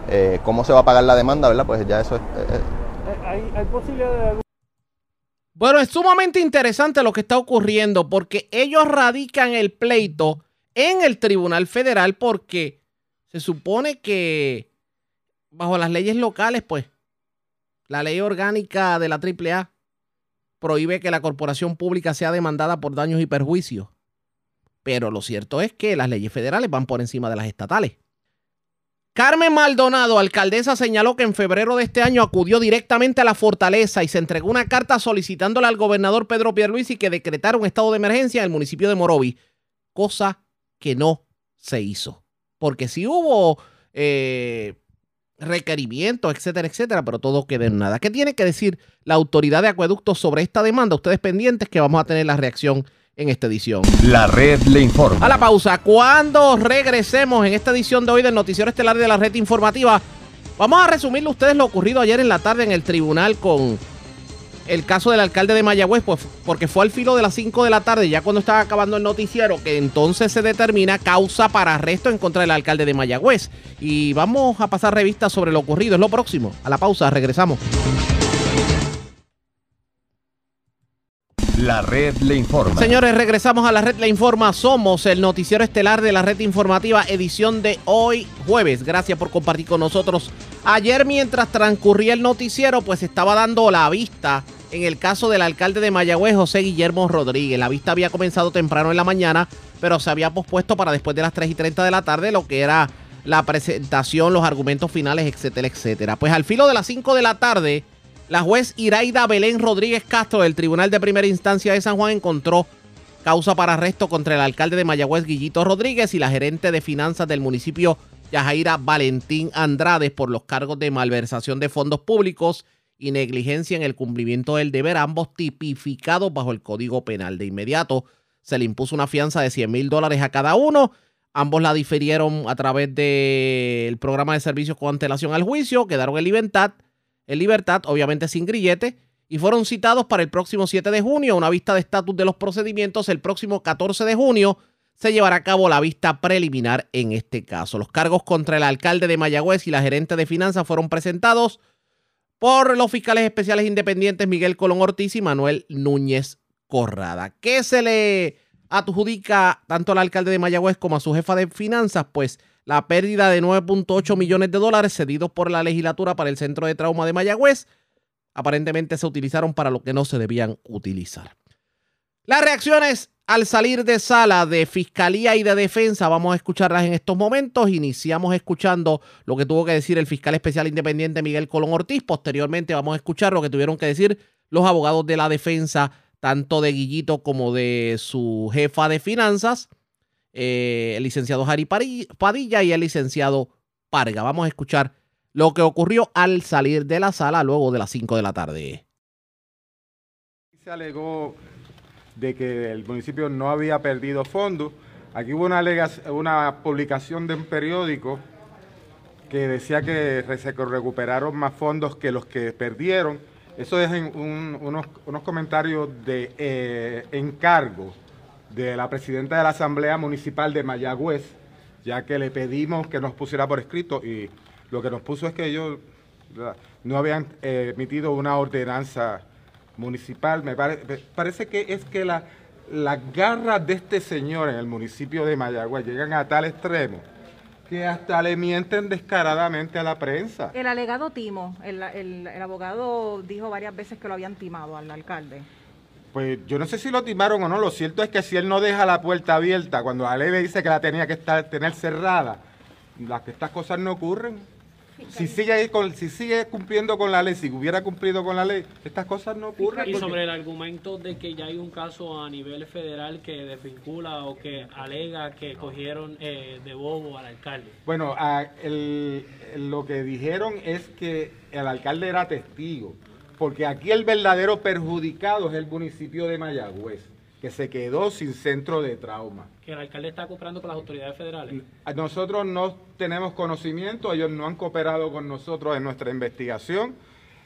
Eh, ¿Cómo se va a pagar la demanda, verdad? Pues ya eso es... Eh,
eh. ¿Hay, ¿Hay posibilidad de
bueno, es sumamente interesante lo que está ocurriendo porque ellos radican el pleito en el Tribunal Federal porque se supone que bajo las leyes locales, pues, la ley orgánica de la AAA prohíbe que la corporación pública sea demandada por daños y perjuicios. Pero lo cierto es que las leyes federales van por encima de las estatales. Carmen Maldonado, alcaldesa, señaló que en febrero de este año acudió directamente a la fortaleza y se entregó una carta solicitándole al gobernador Pedro Pierluisi que decretara un estado de emergencia en el municipio de Morovi, cosa que no se hizo. Porque si hubo eh, requerimientos, etcétera, etcétera, pero todo queda en nada. ¿Qué tiene que decir la autoridad de acueductos sobre esta demanda? Ustedes pendientes que vamos a tener la reacción en esta edición.
La red le informa.
A la pausa, cuando regresemos en esta edición de hoy del Noticiero Estelar de la Red Informativa, vamos a resumirle a ustedes lo ocurrido ayer en la tarde en el tribunal con el caso del alcalde de Mayagüez, pues porque fue al filo de las 5 de la tarde, ya cuando estaba acabando el noticiero, que entonces se determina causa para arresto en contra del alcalde de Mayagüez. Y vamos a pasar revista sobre lo ocurrido, es lo próximo. A la pausa, regresamos.
La red le informa.
Señores, regresamos a la red le informa. Somos el noticiero estelar de la red informativa, edición de hoy jueves. Gracias por compartir con nosotros. Ayer mientras transcurría el noticiero, pues estaba dando la vista en el caso del alcalde de Mayagüez, José Guillermo Rodríguez. La vista había comenzado temprano en la mañana, pero se había pospuesto para después de las 3 y 30 de la tarde, lo que era la presentación, los argumentos finales, etcétera, etcétera. Pues al filo de las 5 de la tarde, la juez Iraida Belén Rodríguez Castro del Tribunal de Primera Instancia de San Juan encontró causa para arresto contra el alcalde de Mayagüez, Guillito Rodríguez, y la gerente de finanzas del municipio, Yajaira Valentín Andrade, por los cargos de malversación de fondos públicos y negligencia en el cumplimiento del deber, ambos tipificados bajo el Código Penal. De inmediato se le impuso una fianza de 100 mil dólares a cada uno. Ambos la difirieron a través del programa de servicios con antelación al juicio, quedaron en libertad, en libertad, obviamente sin grillete, y fueron citados para el próximo 7 de junio. Una vista de estatus de los procedimientos el próximo 14 de junio se llevará a cabo la vista preliminar en este caso. Los cargos contra el alcalde de Mayagüez y la gerente de finanzas fueron presentados por los fiscales especiales independientes Miguel Colón Ortiz y Manuel Núñez Corrada. ¿Qué se le adjudica tanto al alcalde de Mayagüez como a su jefa de finanzas? Pues la pérdida de 9.8 millones de dólares cedidos por la legislatura para el Centro de Trauma de Mayagüez. Aparentemente se utilizaron para lo que no se debían utilizar. Las reacciones al salir de sala de Fiscalía y de Defensa, vamos a escucharlas en estos momentos. Iniciamos escuchando lo que tuvo que decir el fiscal especial independiente Miguel Colón Ortiz. Posteriormente vamos a escuchar lo que tuvieron que decir los abogados de la defensa, tanto de Guillito como de su jefa de finanzas, eh, el licenciado Jari Padilla y el licenciado Parga. Vamos a escuchar lo que ocurrió al salir de la sala luego de las 5 de la tarde.
Se alegó de que el municipio no había perdido fondos. Aquí hubo una, una publicación de un periódico que decía que se recuperaron más fondos que los que perdieron. Eso es unos, comentarios de eh, encargo de la presidenta de la Asamblea Municipal de Mayagüez, ya que le pedimos que nos pusiera por escrito y lo que nos puso es que ellos no habían eh, emitido una ordenanza municipal. Me, parece que es que la, las garras de este señor en el municipio de Mayagüez llegan a tal extremo que hasta le mienten descaradamente a la prensa.
El alegado timo, el, el, abogado dijo varias veces que lo habían timado al alcalde.
Pues yo no sé si lo timaron o no, lo cierto es que si él no deja la puerta abierta, cuando la ley le dice que la tenía que estar, tener cerrada, las que estas cosas no ocurren. Si sigue, si sigue cumpliendo con la ley, si hubiera cumplido con la ley, estas cosas no ocurren.
Y sobre el argumento de que ya hay un caso a nivel federal que desvincula o que alega que cogieron eh, de bobo al alcalde.
Bueno, lo que dijeron es que el alcalde era testigo, porque aquí el verdadero perjudicado es el municipio de Mayagüez que se quedó sin centro de trauma.
Que el alcalde está cooperando con las autoridades federales.
Nosotros no tenemos conocimiento, ellos no han cooperado con nosotros en nuestra investigación.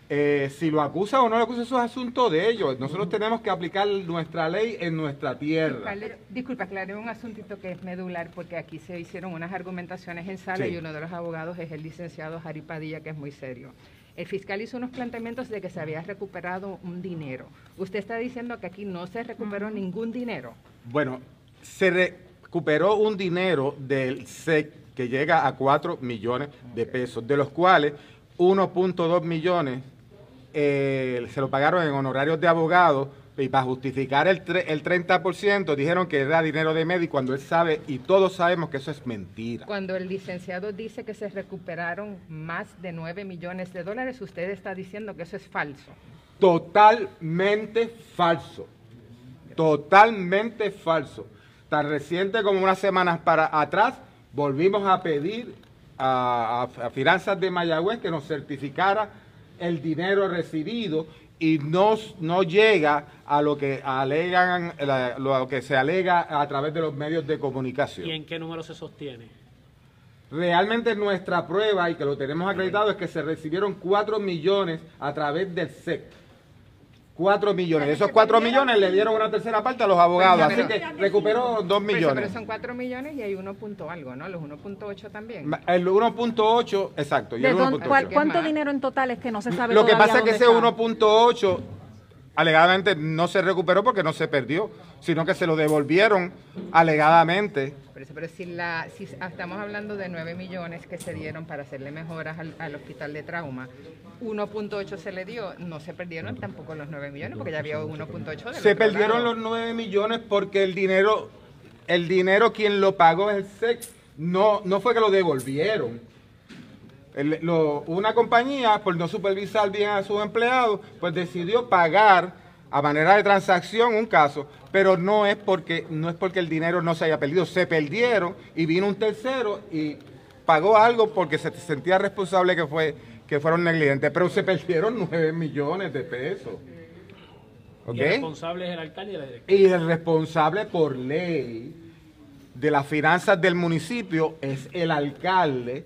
Eh, si lo acusa o no lo acusa, eso es asunto de ellos. Nosotros tenemos que aplicar nuestra ley en nuestra tierra.
disculpa, aclaré un asuntito que es medular, porque aquí se hicieron unas argumentaciones en sala y uno de los abogados es el licenciado Jari Padilla, que es muy serio. El fiscal hizo unos planteamientos de que se había recuperado un dinero. Usted está diciendo que aquí no se recuperó ningún dinero.
Bueno, se recuperó un dinero del SEC que llega a 4 millones de pesos, de los cuales 1.2 millones eh, se lo pagaron en honorarios de abogados y para justificar el, el 30% dijeron que era dinero de médico cuando él sabe y todos sabemos que eso es mentira.
Cuando el licenciado dice que se recuperaron más de 9 millones de dólares, usted está diciendo que eso es falso.
Totalmente falso. Totalmente falso. Tan reciente como unas semanas para atrás, volvimos a pedir a, a Finanzas de Mayagüez que nos certificara el dinero recibido y no, no llega a lo que alegan, lo que se alega a través de los medios de comunicación.
¿Y en qué número se sostiene?
Realmente nuestra prueba, y que lo tenemos acreditado, es que se recibieron 4 millones a través del SEC. 4 millones. Esos 4 millones le dieron una tercera parte a los abogados, así que recuperó 2 millones.
Pero son 4 millones y hay 1 punto algo, ¿no? Los 1.8 también.
El 1.8, exacto. Y el 1.8.
¿Cuánto dinero en total es que no se sabe
Lo que pasa es que ese 1.8 alegadamente no se recuperó porque no se perdió, sino que se lo devolvieron alegadamente.
Pero, si, la, si estamos hablando de 9 millones que se dieron para hacerle mejoras al, hospital de trauma, 1.8 se le dio, no se perdieron tampoco los 9 millones porque ya había 1.8
Se perdieron los 9 millones porque el dinero, el dinero quien lo pagó es el SEC, no, no fue que lo devolvieron. Una compañía, por no supervisar bien a sus empleados, pues decidió pagar a manera de transacción un caso, pero no es porque no es porque el dinero no se haya perdido, se perdieron y vino un tercero y pagó algo porque se sentía responsable que fue que fueron negligentes, pero se perdieron 9 millones de pesos.
¿Y el responsable es el alcalde y la
directora. Y el responsable por ley de las finanzas del municipio es el alcalde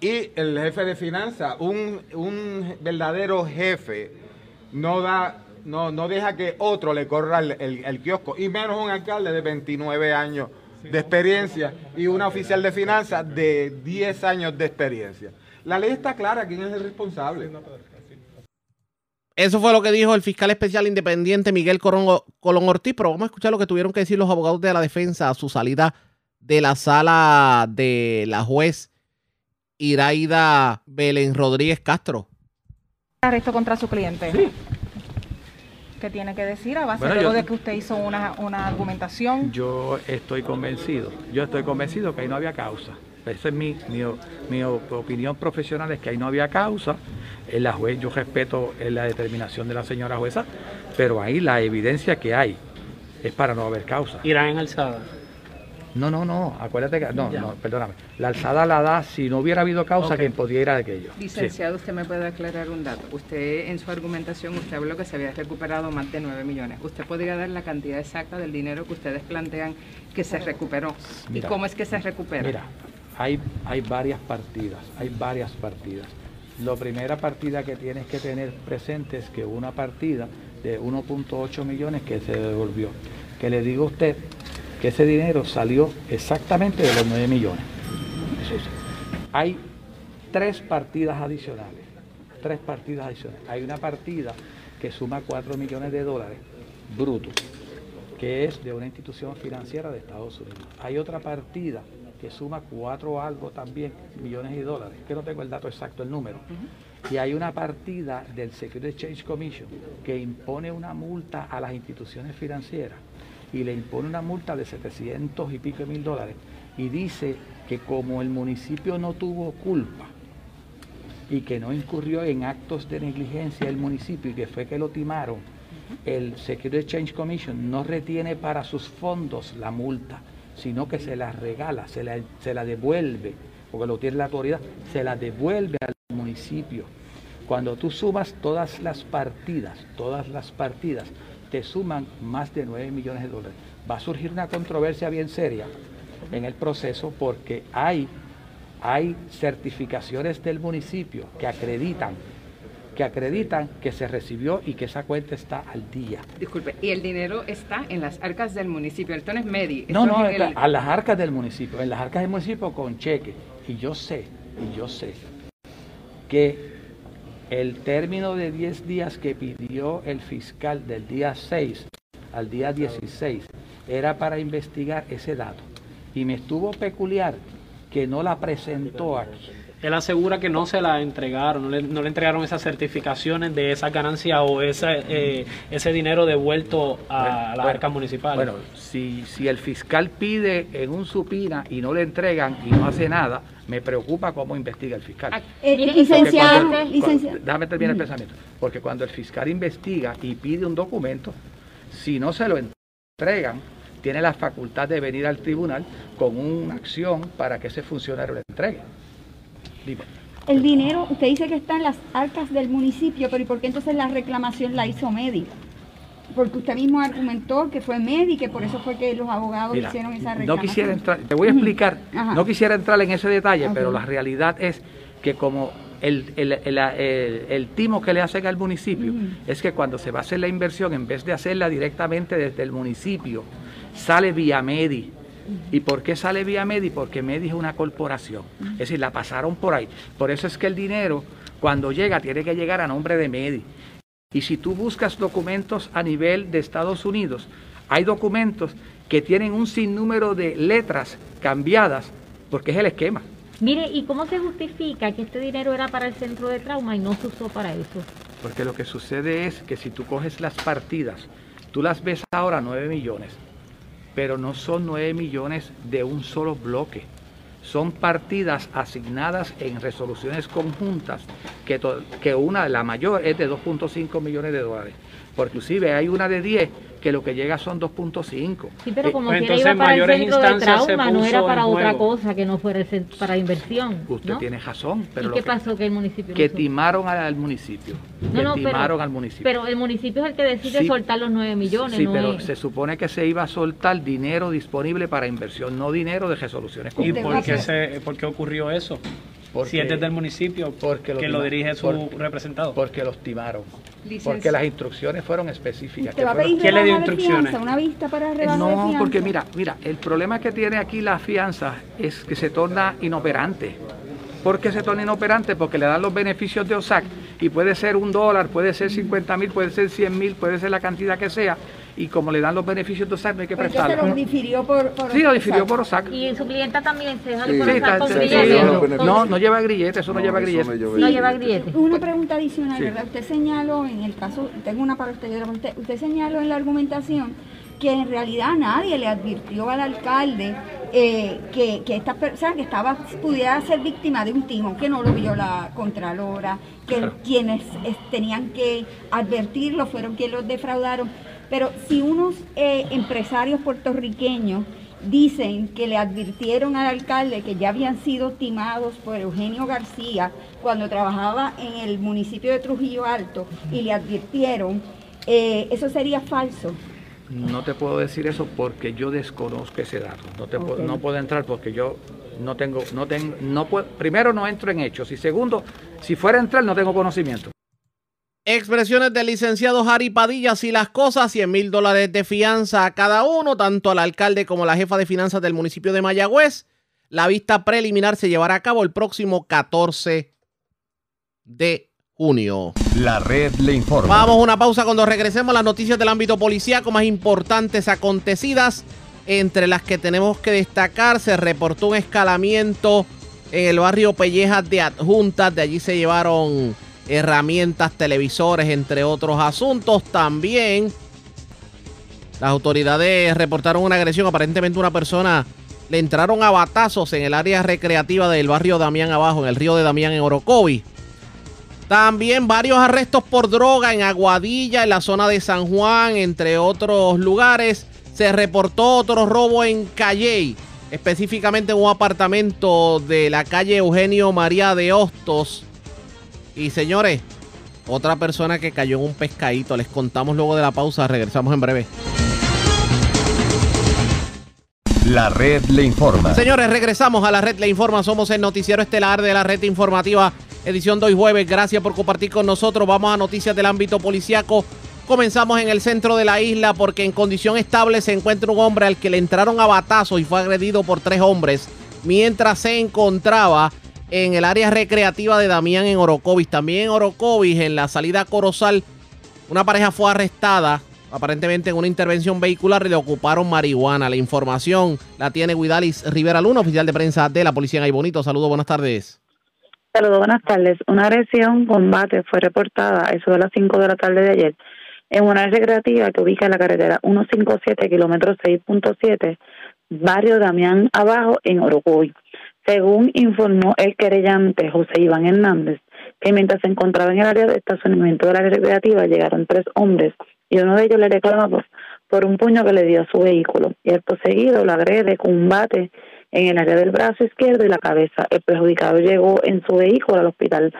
y el jefe de finanzas, un, verdadero jefe, no da no, no deja que otro le corra el, kiosco, y menos un alcalde de 29 años de experiencia y una oficial de finanzas de 10 años de experiencia. La ley está clara, ¿quién es el responsable?
Eso fue lo que dijo el fiscal especial independiente Miguel Colón, Colón Ortiz, pero vamos a escuchar lo que tuvieron que decir los abogados de la defensa a su salida de la sala de la juez Iraida Belén Rodríguez Castro.
Arresto contra su cliente.
Sí.
¿Qué tiene que decir a base
Bueno,
luego
yo-
de que usted hizo una, una argumentación?
Yo estoy convencido, yo estoy convencido que ahí no había causa. Esa es mi, mi, mi opinión profesional, es que ahí no había causa. Eh, La juez, yo respeto eh, la determinación de la señora jueza, pero ahí la evidencia que hay es para no haber causa.
Irán en alzada.
No, no, no, acuérdate que, no,
Ya.
no, perdóname. La alzada la da si no hubiera habido causa, quien pudiera aquello. Sí.
Licenciado, usted me puede aclarar un dato. Usted en su argumentación, usted habló que se había recuperado más de 9 millones. ¿Usted podría dar la cantidad exacta del dinero que ustedes plantean que se recuperó?
Mira,
¿Y cómo es que se recupera?
Mira, hay, hay varias partidas, hay varias partidas. La primera partida que tienes que tener presente es que una partida de 1.8 millones que se devolvió. Que le digo a usted que ese dinero salió exactamente de los 9 millones. Hay tres partidas adicionales. Tres partidas adicionales. Hay una partida que suma 4 millones de dólares brutos que es de una institución financiera de Estados Unidos. Hay otra partida que suma cuatro algo también, millones de dólares, que no tengo el dato exacto, el número. Y hay una partida del Security Exchange Commission que impone una multa a las instituciones financieras y le impone una multa de 700 y pico mil dólares y dice que como el municipio no tuvo culpa y que no incurrió en actos de negligencia el municipio y que fue que lo timaron, el Security Exchange Commission no retiene para sus fondos la multa, sino que se la regala, se la, se la devuelve, porque lo tiene la autoridad, se la devuelve al municipio. Cuando tú sumas todas las partidas, todas las partidas, te suman más de 9 millones de dólares. Va a surgir una controversia bien seria en el proceso porque hay, hay certificaciones del municipio que acreditan que acreditan que se recibió y que esa cuenta está al día.
Disculpe, y el dinero está en las arcas del municipio. Esto no es MEDI.
No, no,
el-
a las arcas del municipio, en las arcas del municipio con cheque. Y yo sé, y yo sé que el término de 10 días que pidió el fiscal del día 6 al día 16 era para investigar ese dato. Y me estuvo peculiar que no la presentó aquí.
Él asegura que no se la entregaron, no le, no le entregaron esas certificaciones de esa ganancia o esa, eh, ese dinero devuelto a
Bueno,
las
bueno,
arcas municipales.
Bueno, si, si el fiscal pide en un supina y no le entregan y no hace nada, me preocupa cómo investiga el fiscal.
Eh,
Porque
licenciado,
cuando-
licenciado.
cuando- déjame terminar el
Ujú.
pensamiento. Porque cuando el fiscal investiga y pide un documento, si no se lo entregan, tiene la facultad de venir al tribunal con una acción para que ese funcionario le entregue. Dime.
El dinero, usted dice que está en las arcas del municipio, pero ¿y por qué entonces la reclamación la hizo Medi? Porque usted mismo argumentó que fue Medi, que por eso fue que los abogados
Mira,
hicieron esa
no
reclamación.
quisiera entrar, te voy a explicar,
Ajá.
no quisiera entrar en ese detalle, pero la realidad es que como el, el, el- el- el timo que le hacen al municipio es que cuando se va a hacer la inversión, en vez de hacerla directamente desde el municipio, sale vía Medi. ¿Y por qué sale vía Medi? Porque Medi es una corporación. Es decir, la pasaron por ahí. Por eso es que el dinero, cuando llega, tiene que llegar a nombre de Medi. Y si tú buscas documentos a nivel de Estados Unidos, hay documentos que tienen un sinnúmero de letras cambiadas porque es el esquema.
Mire, ¿y cómo se justifica que este dinero era para el centro de trauma y no se usó para eso?
Porque lo que sucede es que si tú coges las partidas, tú las ves ahora 9 millones, pero no son 9 millones de un solo bloque. Son partidas asignadas en resoluciones conjuntas, que, to- que una, la mayor, es de 2.5 millones de dólares. Por inclusive hay una de 10 que lo que llega son 2.5.
Sí, pero
Eh,
como
pues
quiera
entonces
iba para el
mayores
centro de trauma, no era para otra
juego.
cosa que no fuera el cent- para inversión.
Usted
¿no?
tiene razón, pero
¿Y
lo
qué
que-
pasó que el municipio
que timaron al, al municipio.
No,
que
no,
timaron
pero,
al municipio.
pero el municipio es el que decide
Sí.
soltar los 9 millones,
Sí,
no
pero
es-
se supone que se iba a soltar dinero disponible para inversión, no dinero de resoluciones
¿Y por
conjuntas.
qué, por qué ocurrió eso?
Porque-
si es desde el municipio
porque
que lo dirige su
porque-
representado.
Porque los timaron.
Licencia-
Porque las instrucciones fueron específicas.
¿Usted va a
que fueron-
pedir rebaja de fianza, una vista para rebaja de
No, porque mira, mira, el problema que tiene aquí la fianza es que se torna inoperante. ¿Por qué se torna inoperante? Porque le dan los beneficios de OSAC y puede ser un dólar, puede ser 50 mil, puede ser 100 mil, puede ser la cantidad que sea y como le dan los beneficios de OSAC no hay que
Pero
prestarlo.
se lo difirió por, por
Sí, lo difirió por OSAC.
Y su clienta también se deja
Sí,
de conocer con
sí,
grillete.
no, no, no lleva grillete, eso no, lleva grillete.
No lleva grillete.
Una pregunta adicional,
Sí.
¿verdad? Usted señaló en el caso, tengo una para usted, usted. señaló en la argumentación que en realidad nadie le advirtió al alcalde eh, que, que esta persona que estaba pudiera ser víctima de un timón, que no lo vio la Contralora, que
Claro.
quienes eh, tenían que advertirlo fueron quienes los defraudaron. Pero si unos eh, empresarios puertorriqueños dicen que le advirtieron al alcalde que ya habían sido timados por Eugenio García cuando trabajaba en el municipio de Trujillo Alto y le advirtieron, eh, eso sería falso.
No te puedo decir eso porque yo desconozco ese dato. No te puedo- no puedo entrar porque yo no tengo, no tengo, no puedo, primero no entro en hechos y segundo, si fuera a entrar no tengo conocimiento.
Expresiones del licenciado Harry Padilla, si las cosas, 100 mil dólares de fianza a cada uno, tanto al alcalde como a la jefa de finanzas del municipio de Mayagüez. La vista preliminar se llevará a cabo el próximo 14 de junio.
La red le informa.
Vamos a una pausa cuando regresemos las noticias del ámbito policíaco más importantes acontecidas. Entre las que tenemos que destacar, se reportó un escalamiento en el barrio Pellejas de Adjuntas. De allí se llevaron herramientas, televisores, entre otros asuntos. También las autoridades reportaron una agresión. Aparentemente una persona le entraron a batazos en el área recreativa del barrio Damián Abajo, en el río de Damián en Orocovi. También varios arrestos por droga en Aguadilla, en la zona de San Juan, entre otros lugares. Se reportó otro robo en Calley, específicamente en un apartamento de la calle Eugenio María de Hostos. Y señores, otra persona que cayó en un pescadito. Les contamos luego de la pausa. Regresamos en breve.
La red le informa.
Señores, regresamos a la red Le Informa. Somos el noticiero estelar de la red informativa, edición de hoy jueves. Gracias por compartir con nosotros. Vamos a noticias del ámbito policiaco. Comenzamos en el centro de la isla porque en condición estable se encuentra un hombre al que le entraron a batazos y fue agredido por tres hombres mientras se encontraba en el área recreativa de Damián en Orocovis. También en Orocovis, en la salida a Corozal, una pareja fue arrestada aparentemente en una intervención vehicular y le ocuparon marihuana. La información la tiene Guidalis Rivera Luna, oficial de prensa de la policía en Bonito. Saludos, buenas tardes.
Saludos, buenas tardes. Una agresión combate fue reportada eso de las 5 de la tarde de ayer en una recreativa que ubica en la carretera 157, kilómetro 6.7, barrio Damián Abajo, en Orocovi. Según informó el querellante José Iván Hernández, que mientras se encontraba en el área de estacionamiento de la recreativa llegaron tres hombres y uno de ellos le reclamó por, un puño que le dio a su vehículo y acto seguido lo agrede con un bate en el área del brazo izquierdo y la cabeza. El perjudicado llegó en su vehículo al hospital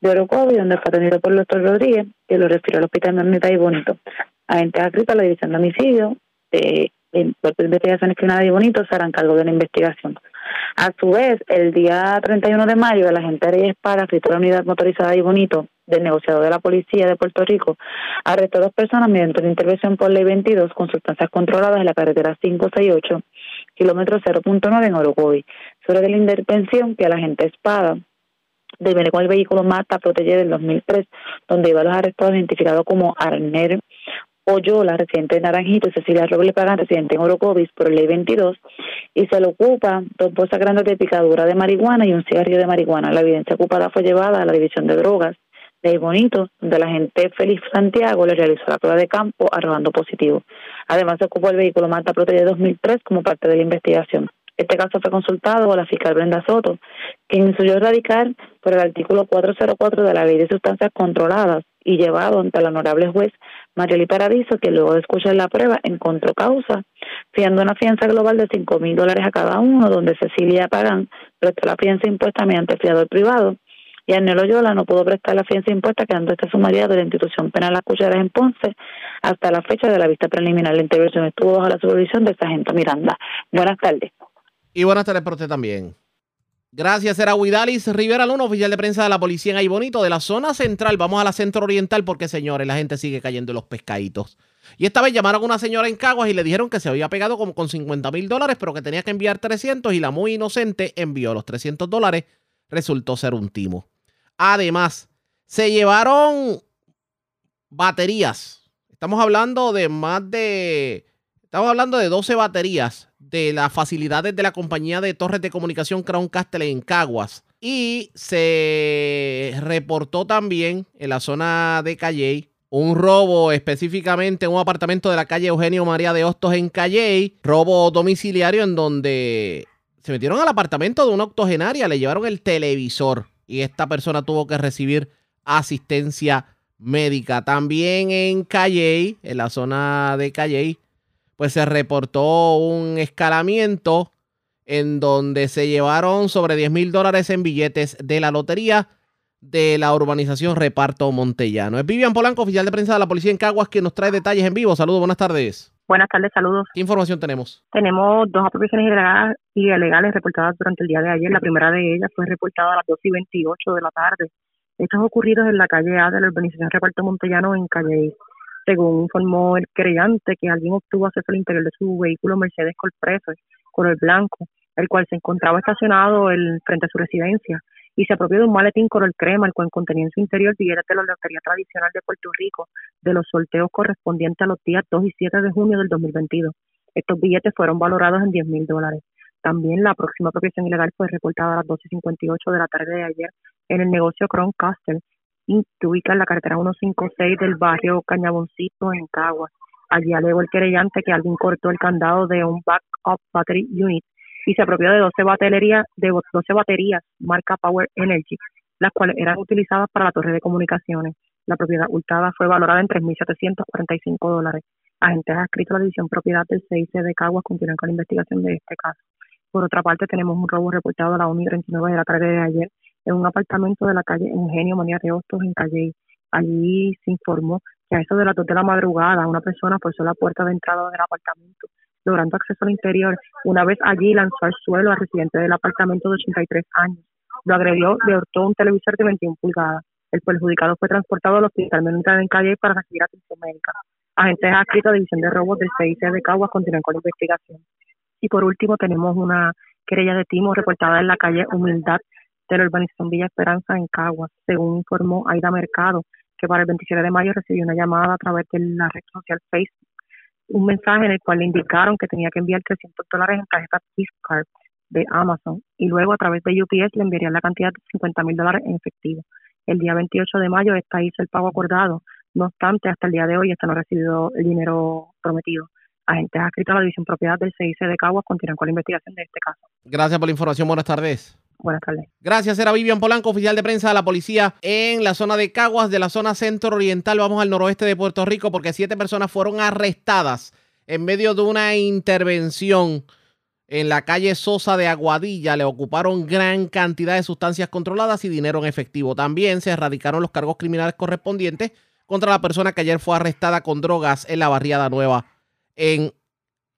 de Orocovi, donde fue atendido por el doctor Rodríguez, que lo refirió al hospital Mamita y Bonito. Agente adscrito a la división de homicidio de, de Cuerpo de Investigaciones Criminales y Bonito se harán cargo de la investigación. A su vez, el día 31 de mayo, el agente Reyes Para, adscrito a la unidad motorizada y Bonito, del negociador de la policía de Puerto Rico, arrestó a dos personas mediante una intervención por ley 22 con sustancias controladas en la carretera 568 kilómetro 0.9 en Orocovi. Sobre de la intervención que la agente Espada de viene con el vehículo Mata Protege del 2003, donde iba a los arrestados identificados como Arner Oyola, residente de Naranjito, Cecilia Robles Pagan, residente en Orocovis, por ley 22, y se le ocupa dos bolsas grandes de picadura de marihuana y un cigarrillo de marihuana. La evidencia ocupada fue llevada a la división de drogas de Bonito, donde la agente Félix Santiago le realizó la prueba de campo arrojando positivo. Además, se ocupó el vehículo Mata Protege 2003 como parte de la investigación. Este caso fue consultado a la fiscal Brenda Soto, quien instruyó radicar por el artículo 404 de la Ley de Sustancias Controladas y llevado ante el honorable juez Marieli Paradiso, que luego de escuchar la prueba encontró causa, fiando una fianza global de cinco mil dólares a cada uno, donde Cecilia Pagán prestó la fianza impuesta mediante fiador privado y Arnel Oyola no pudo prestar la fianza impuesta, quedando esta sumaria de la institución penal Las Cucharas en Ponce hasta la fecha de la vista preliminar. La intervención estuvo bajo la supervisión del sargento Miranda. Buenas tardes.
Y buenas tardes para usted también. Gracias, era Huidalis Rivera Luna, oficial de prensa de la policía en Ay Bonito, de la zona central. Vamos a la centro oriental porque, señores, la gente sigue cayendo en los pescaditos. Y esta vez llamaron a una señora en Caguas y le dijeron que se había pegado como con 50 mil dólares, pero que tenía que enviar 300 y la muy inocente envió los 300 dólares. resultó ser un timo. Además, se llevaron baterías. Estamos hablando de más de... Estamos hablando de 12 baterías de las facilidades de la compañía de torres de comunicación Crown Castle en Caguas. Y se reportó también en la zona de Calley un robo específicamente en un apartamento de la calle Eugenio María de Hostos en Calley, robo domiciliario en donde se metieron al apartamento de una octogenaria, le llevaron el televisor y esta persona tuvo que recibir asistencia médica. También en Calley, en la zona de Calley, pues se reportó un escalamiento en donde se llevaron sobre 10 mil dólares en billetes de la lotería de la urbanización Reparto Montellano. Es Vivian Polanco, oficial de prensa de la policía en Caguas, que nos trae detalles en vivo. Saludos, buenas tardes.
Buenas tardes, saludos.
¿Qué información tenemos?
Tenemos dos apropiaciones ilegales reportadas durante el día de ayer. La primera de ellas fue reportada a las 2 y 28 de la tarde. Estos ocurridos en la calle A de la urbanización Reparto Montellano en calle según informó el creyente, que alguien obtuvo acceso al interior de su vehículo Mercedes Colpreso, color blanco, el cual se encontraba estacionado el, frente a su residencia y se apropió de un maletín color crema, el cual contenía en su interior billetes de la Lotería Tradicional de Puerto Rico de los sorteos correspondientes a los días 2 y 7 de junio del 2022. Estos billetes fueron valorados en 10 mil dólares. También la próxima apropiación ilegal fue reportada a las 12.58 de la tarde de ayer en el negocio Crown Castle, que ubica en la carretera 156 del barrio Cañaboncito en Caguas. Allí alegó el querellante que alguien cortó el candado de un backup battery unit y se apropió de 12 baterías, de 12 baterías marca Power Energy, las cuales eran utilizadas para la torre de comunicaciones. La propiedad hurtada fue valorada en 3.745 dólares. Agentes adscritos a la división propiedad del CIC de Caguas continúan con la investigación de este caso. Por otra parte, tenemos un robo reportado a la 1 39 de la tarde de ayer en un apartamento de la calle Eugenio María de Hostos en Calle. Allí se informó que a eso de las 2 de la madrugada una persona forzó la puerta de entrada del apartamento, logrando acceso al interior. Una vez allí lanzó al suelo al residente del apartamento de 83 años. Lo agredió, le hurtó un televisor de 21 pulgadas. El perjudicado fue transportado al hospital militar en Calle para recibir atención médica. Agentes adscritos a División de Robos del CIC de Caguas continúan con la investigación. Y por último tenemos una querella de timo reportada en la calle Humildad de la urbanización Villa Esperanza en Caguas, según informó Aida Mercado, que para el 27 de mayo recibió una llamada a través de la red social Facebook, un mensaje en el cual le indicaron que tenía que enviar 300 dólares en tarjeta gift card de Amazon y luego a través de UPS le enviarían la cantidad de 50 mil dólares en efectivo. El día 28 de mayo esta hizo el pago acordado, no obstante, hasta el día de hoy esta no ha recibido el dinero prometido. Agentes adscritos a la División Propiedad del CIC de Caguas continúan con la investigación de este caso.
Gracias por la información. Buenas tardes.
Buenas tardes.
Gracias, era Vivian Polanco, oficial de prensa de la policía en la zona de Caguas, de la zona centro oriental. Vamos al noroeste de Puerto Rico porque siete personas fueron arrestadas en medio de una intervención en la calle Sosa de Aguadilla. Le ocuparon gran cantidad de sustancias controladas y dinero en efectivo. También se erradicaron los cargos criminales correspondientes contra la persona que ayer fue arrestada con drogas en la barriada nueva en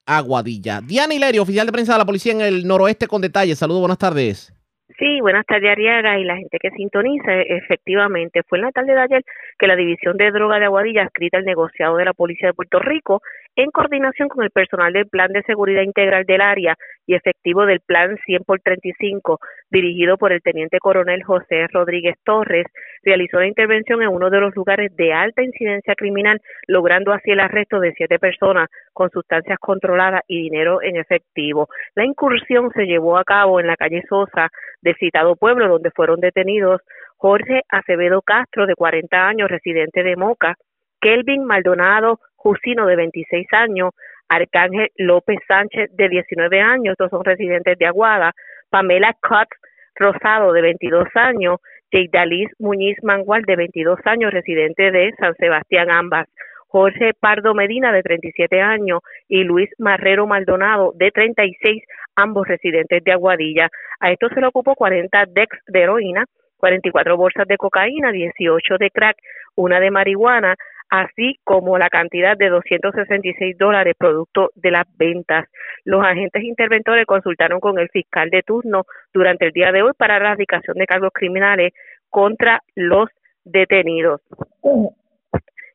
Aguadilla. Diana Hilerio, oficial de prensa de la policía en el noroeste con detalles. Saludos, buenas tardes.
Sí, buenas tardes, Ariaga, y la gente que sintoniza. Efectivamente, fue en la tarde de ayer que la División de Droga de Aguadilla, escrita el negociado de la Policía de Puerto Rico, en coordinación con el personal del Plan de Seguridad Integral del área y efectivo del Plan 100 por 35, dirigido por el Teniente Coronel José Rodríguez Torres, realizó la intervención en uno de los lugares de alta incidencia criminal, logrando así el arresto de siete personas con sustancias controladas y dinero en efectivo. La incursión se llevó a cabo en la calle Sosa del citado pueblo, donde fueron detenidos Jorge Acevedo Castro, de 40 años, residente de Moca, Kelvin Maldonado Jusino, de 26 años, Arcángel López Sánchez, de 19 años, estos son residentes de Aguada, Pamela Cutts Rosado, de 22 años, Jeidalis Muñiz Mangual, de 22 años, residente de San Sebastián, ambas. Jorge Pardo Medina, de 37 años, y Luis Marrero Maldonado, de 36, ambos residentes de Aguadilla. A esto se le ocupó 40 decks de heroína, 44 bolsas de cocaína, 18 de crack, una de marihuana, así como la cantidad de 266 dólares producto de las ventas. Los agentes interventores consultaron con el fiscal de turno durante el día de hoy para la erradicación de cargos criminales contra los detenidos.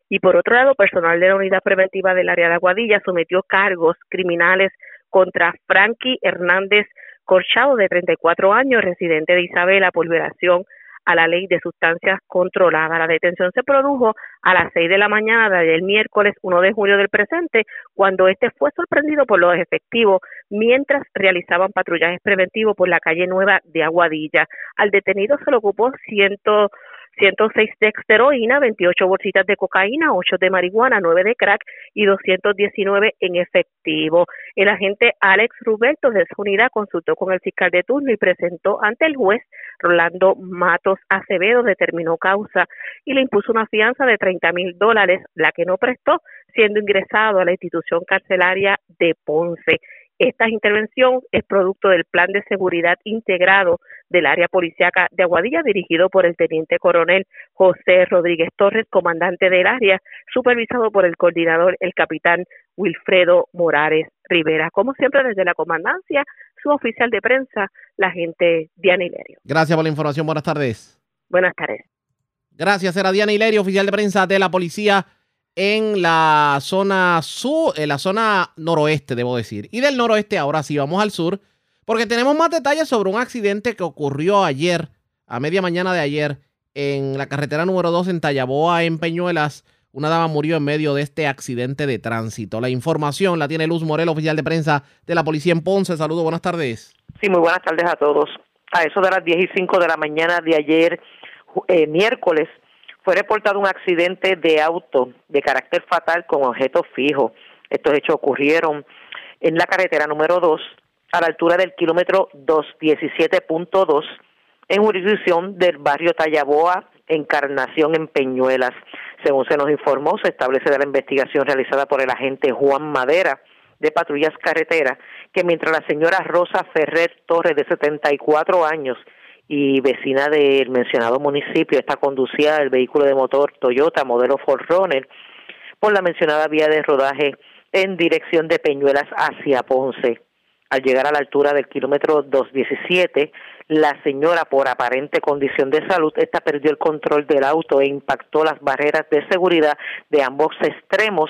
Y por otro lado, personal de la unidad preventiva del área de Aguadilla sometió cargos criminales contra Frankie Hernández Corchado, de 34 años, residente de Isabela, por violación a la ley de sustancias controladas. La detención se produjo a las 6 de la mañana del miércoles 1 de julio del presente, cuando este fue sorprendido por los efectivos mientras realizaban patrullajes preventivos por la calle Nueva de Aguadilla. Al detenido se le ocupó ciento 106 de heroína, 28 bolsitas de cocaína, 8 de marihuana, 9 de crack y 219 en efectivo. El agente Alex Ruberto de esa unidad consultó con el fiscal de turno y presentó ante el juez Rolando Matos Acevedo, determinó causa y le impuso una fianza de 30 mil dólares, la que no prestó, siendo ingresado a la institución carcelaria de Ponce. Esta intervención es producto del Plan de Seguridad Integrado del Área Policiaca de Aguadilla, dirigido por el Teniente Coronel José Rodríguez Torres, comandante del área, supervisado por el coordinador, el capitán Wilfredo Morales Rivera. Como siempre, desde la comandancia, su oficial de prensa, la gente Diana Hilerio.
Gracias por la información. Buenas tardes.
Buenas tardes.
Gracias, era Diana Hilerio, oficial de prensa de la policía en la zona sur, en la zona noroeste, debo decir. Y del noroeste ahora sí vamos al sur, porque tenemos más detalles sobre un accidente que ocurrió ayer, a media mañana de ayer, en la carretera número 2 en Tallaboa, en Peñuelas. Una dama murió en medio de este accidente de tránsito. La información la tiene Luz Morel, oficial de prensa de la policía en Ponce. Saludos, buenas tardes.
Sí, muy buenas tardes a todos. A eso de las 10 y 5 de la mañana de ayer, eh, miércoles, fue reportado un accidente de auto de carácter fatal con objeto fijo. Estos hechos ocurrieron en la carretera número 2, a la altura del kilómetro 217.2, en jurisdicción del barrio Tallaboa, Encarnación en Peñuelas. Según se nos informó, se establece de la investigación realizada por el agente Juan Madera de Patrullas Carreteras que mientras la señora Rosa Ferrer Torres, de 74 años, y vecina del mencionado municipio. Esta conducía el vehículo de motor Toyota modelo Forerunner por la mencionada vía de rodaje en dirección de Peñuelas hacia Ponce. Al llegar a la altura del kilómetro 217, la señora, por aparente condición de salud, esta perdió el control del auto e impactó las barreras de seguridad de ambos extremos,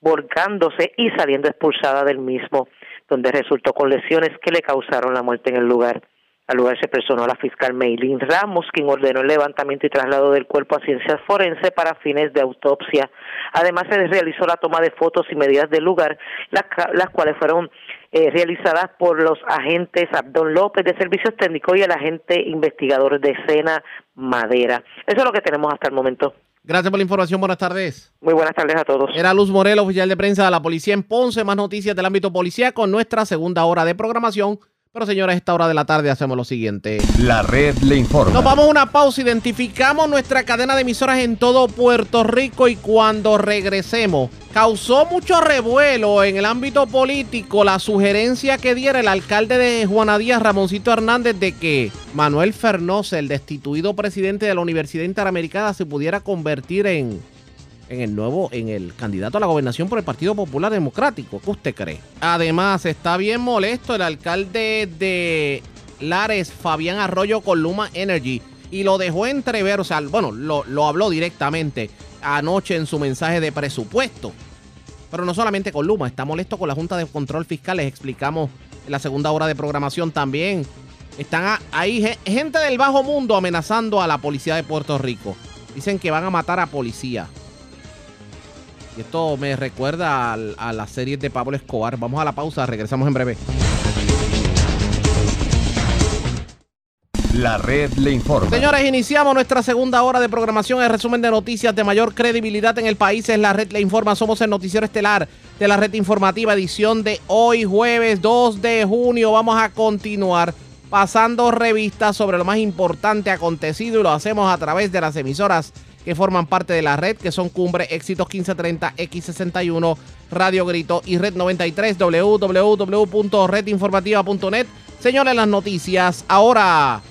volcándose y saliendo expulsada del mismo, donde resultó con lesiones que le causaron la muerte en el lugar. Al lugar se personó la fiscal Meilín Ramos, quien ordenó el levantamiento y traslado del cuerpo a ciencias forenses para fines de autopsia. Además, se realizó la toma de fotos y medidas del lugar, las, cuales fueron eh, realizadas por los agentes Abdón López de Servicios Técnicos y el agente investigador de escena Madera. Eso es lo que tenemos hasta el momento.
Gracias por la información. Buenas tardes.
Muy buenas tardes a todos.
Era Luz Morel, oficial de prensa de la policía en Ponce. Más noticias del ámbito policía con nuestra segunda hora de programación pero señores, a esta hora de la tarde hacemos lo siguiente.
La red le informa.
Nos vamos a una pausa, identificamos nuestra cadena de emisoras en todo Puerto Rico y cuando regresemos, causó mucho revuelo en el ámbito político la sugerencia que diera el alcalde de Juana Díaz, Ramoncito Hernández, de que Manuel Fernosa, el destituido presidente de la Universidad Interamericana, se pudiera convertir en en el nuevo, en el candidato a la gobernación por el Partido Popular Democrático. ¿Qué usted cree? Además, está bien molesto el alcalde de Lares, Fabián Arroyo con Luma Energy, y lo dejó entrever, o sea, bueno, lo, lo habló directamente anoche en su mensaje de presupuesto. Pero no solamente con Luma, está molesto con la Junta de Control Fiscal, les explicamos en la segunda hora de programación también. Están ahí gente del bajo mundo amenazando a la policía de Puerto Rico. Dicen que van a matar a policía esto me recuerda a, la serie de Pablo Escobar. Vamos a la pausa, regresamos en breve.
La red le informa.
Señores, iniciamos nuestra segunda hora de programación. El resumen de noticias de mayor credibilidad en el país es La red le informa. Somos el noticiero estelar de la red informativa, edición de hoy, jueves 2 de junio. Vamos a continuar pasando revistas sobre lo más importante acontecido y lo hacemos a través de las emisoras que forman parte de la red, que son Cumbre, Éxitos 1530, X61, Radio Grito y Red 93, www.redinformativa.net. Señores, las noticias ahora.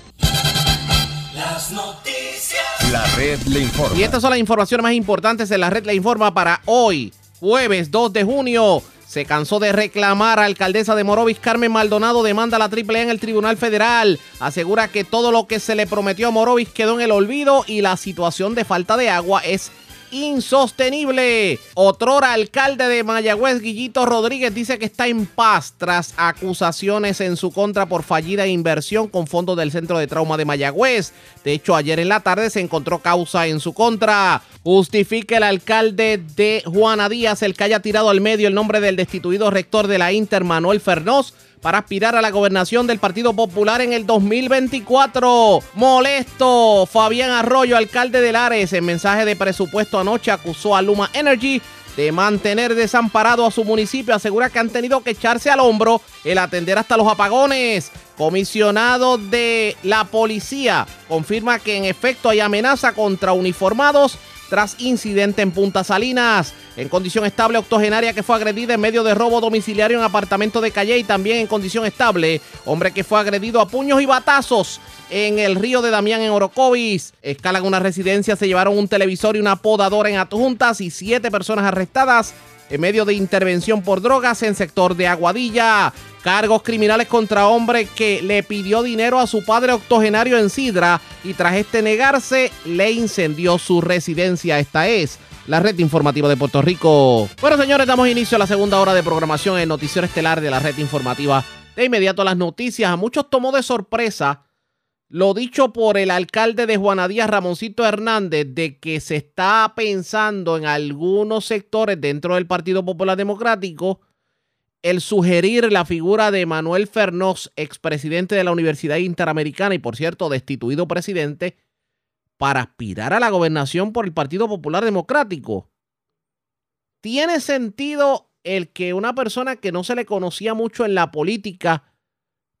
Las noticias. La red le informa.
Y estas son las informaciones más importantes de la red le informa para hoy, jueves 2 de junio. Se cansó de reclamar a alcaldesa de Morovis, Carmen Maldonado, demanda a la AAA en el Tribunal Federal. Asegura que todo lo que se le prometió a Morovis quedó en el olvido y la situación de falta de agua es insostenible. Otrora alcalde de Mayagüez, Guillito Rodríguez, dice que está en paz tras acusaciones en su contra por fallida inversión con fondos del Centro de Trauma de Mayagüez. De hecho, ayer en la tarde se encontró causa en su contra. Justifica el alcalde de Juana Díaz el que haya tirado al medio el nombre del destituido rector de la Inter, Manuel Fernós para aspirar a la gobernación del Partido Popular en el 2024. Molesto, Fabián Arroyo, alcalde de Lares, en mensaje de presupuesto anoche acusó a Luma Energy de mantener desamparado a su municipio. Asegura que han tenido que echarse al hombro el atender hasta los apagones. Comisionado de la policía confirma que en efecto hay amenaza contra uniformados tras incidente en Punta Salinas. En condición estable, octogenaria que fue agredida en medio de robo domiciliario en apartamento de Calle y también en condición estable, hombre que fue agredido a puños y batazos en el río de Damián en Orocovis. Escalan una residencia, se llevaron un televisor y una podadora en adjuntas y siete personas arrestadas en medio de intervención por drogas en sector de Aguadilla. Cargos criminales contra hombre que le pidió dinero a su padre octogenario en Sidra y tras este negarse le incendió su residencia. Esta es la red informativa de Puerto Rico. Bueno, señores, damos inicio a la segunda hora de programación en Noticiero Estelar de la red informativa. De inmediato a las noticias. A muchos tomó de sorpresa lo dicho por el alcalde de Juana Díaz, Ramoncito Hernández, de que se está pensando en algunos sectores dentro del Partido Popular Democrático el sugerir la figura de Manuel Fernós, expresidente de la Universidad Interamericana y por cierto destituido presidente, para aspirar a la gobernación por el Partido Popular Democrático. ¿Tiene sentido el que una persona que no se le conocía mucho en la política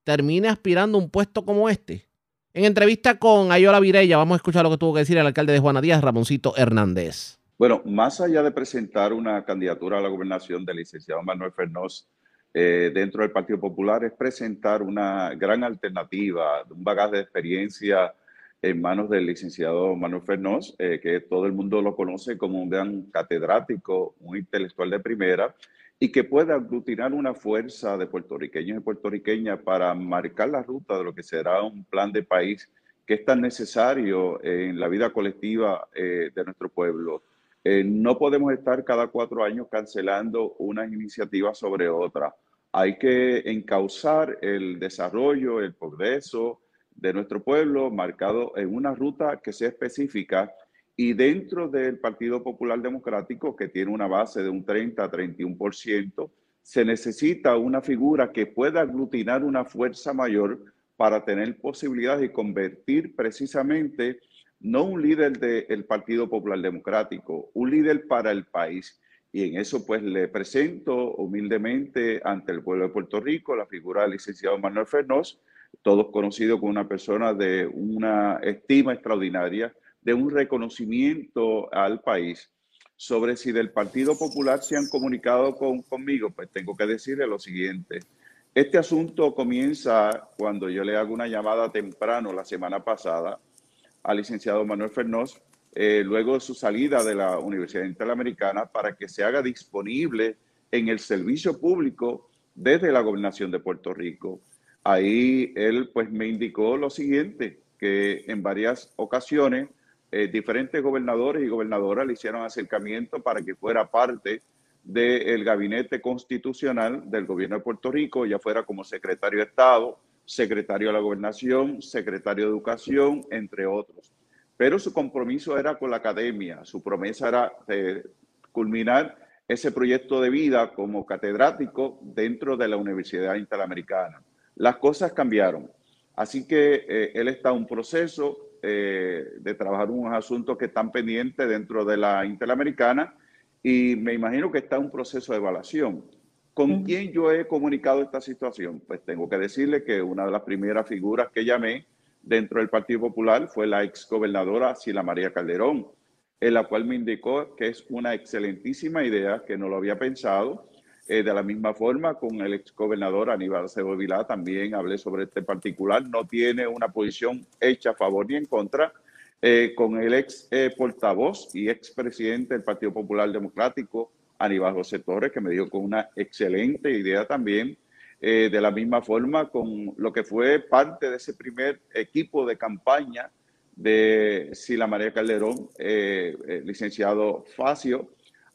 termine aspirando a un puesto como este? En entrevista con Ayola Virella, vamos a escuchar lo que tuvo que decir el alcalde de Juana Díaz, Ramoncito Hernández.
Bueno, más allá de presentar una candidatura a la gobernación del licenciado Manuel Fernós eh, dentro del Partido Popular, es presentar una gran alternativa, un bagaje de experiencia en manos del licenciado Manuel Fernós, eh, que todo el mundo lo conoce como un gran catedrático, un intelectual de primera, y que pueda aglutinar una fuerza de puertorriqueños y puertorriqueñas para marcar la ruta de lo que será un plan de país que es tan necesario en la vida colectiva eh, de nuestro pueblo. Eh, no podemos estar cada cuatro años cancelando una iniciativa sobre otra. Hay que encauzar el desarrollo, el progreso de nuestro pueblo marcado en una ruta que sea específica y dentro del Partido Popular Democrático, que tiene una base de un 30 a 31%, se necesita una figura que pueda aglutinar una fuerza mayor para tener posibilidades de convertir precisamente no un líder del Partido Popular Democrático, un líder para el país. Y en eso pues le presento humildemente ante el pueblo de Puerto Rico la figura del licenciado Manuel Fernós, todos conocidos como una persona de una estima extraordinaria, de un reconocimiento al país sobre si del Partido Popular se han comunicado con, conmigo, pues tengo que decirle lo siguiente. Este asunto comienza cuando yo le hago una llamada temprano la semana pasada al licenciado Manuel Fernós, eh, luego de su salida de la Universidad Interamericana, para que se haga disponible en el servicio público desde la gobernación de Puerto Rico. Ahí él pues me indicó lo siguiente, que en varias ocasiones eh, diferentes gobernadores y gobernadoras le hicieron acercamiento para que fuera parte del gabinete constitucional del gobierno de Puerto Rico, ya fuera como secretario de Estado, secretario de la gobernación, secretario de educación, entre otros. Pero su compromiso era con la academia, su promesa era de culminar ese proyecto de vida como catedrático dentro de la Universidad Interamericana. Las cosas cambiaron, así que eh, él está en un proceso, eh, de trabajar unos asuntos que están pendientes dentro de la Interamericana y me imagino que está en un proceso de evaluación. ¿Con quién yo he comunicado esta situación? Pues tengo que decirle que una de las primeras figuras que llamé dentro del Partido Popular fue la ex gobernadora Sila María Calderón, en la cual me indicó que es una excelentísima idea, que no lo había pensado, eh, de la misma forma, con el ex gobernador Aníbal Acevedo Vilá también hablé sobre este particular. No tiene una posición hecha a favor ni en contra. Eh, con el ex eh, portavoz y ex presidente del Partido Popular Democrático, Aníbal José Torres, que me dio con una excelente idea también. de la misma forma, con lo que fue parte de ese primer equipo de campaña de Sila María Calderón, licenciado Facio,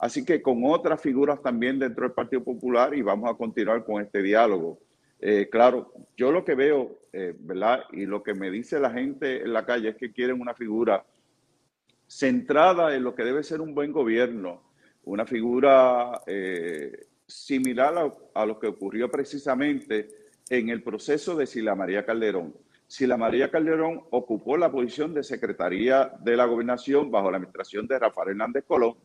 así que con otras figuras también dentro del Partido Popular y vamos a continuar con este diálogo. Eh, claro, yo lo que veo, ¿verdad? Y lo que me dice la gente en la calle es que quieren una figura centrada en lo que debe ser un buen gobierno, una figura similar a, a, lo que ocurrió precisamente en el proceso de Sila María Calderón. Sila María Calderón ocupó la posición de Secretaría de la Gobernación bajo la administración de Rafael Hernández Colón,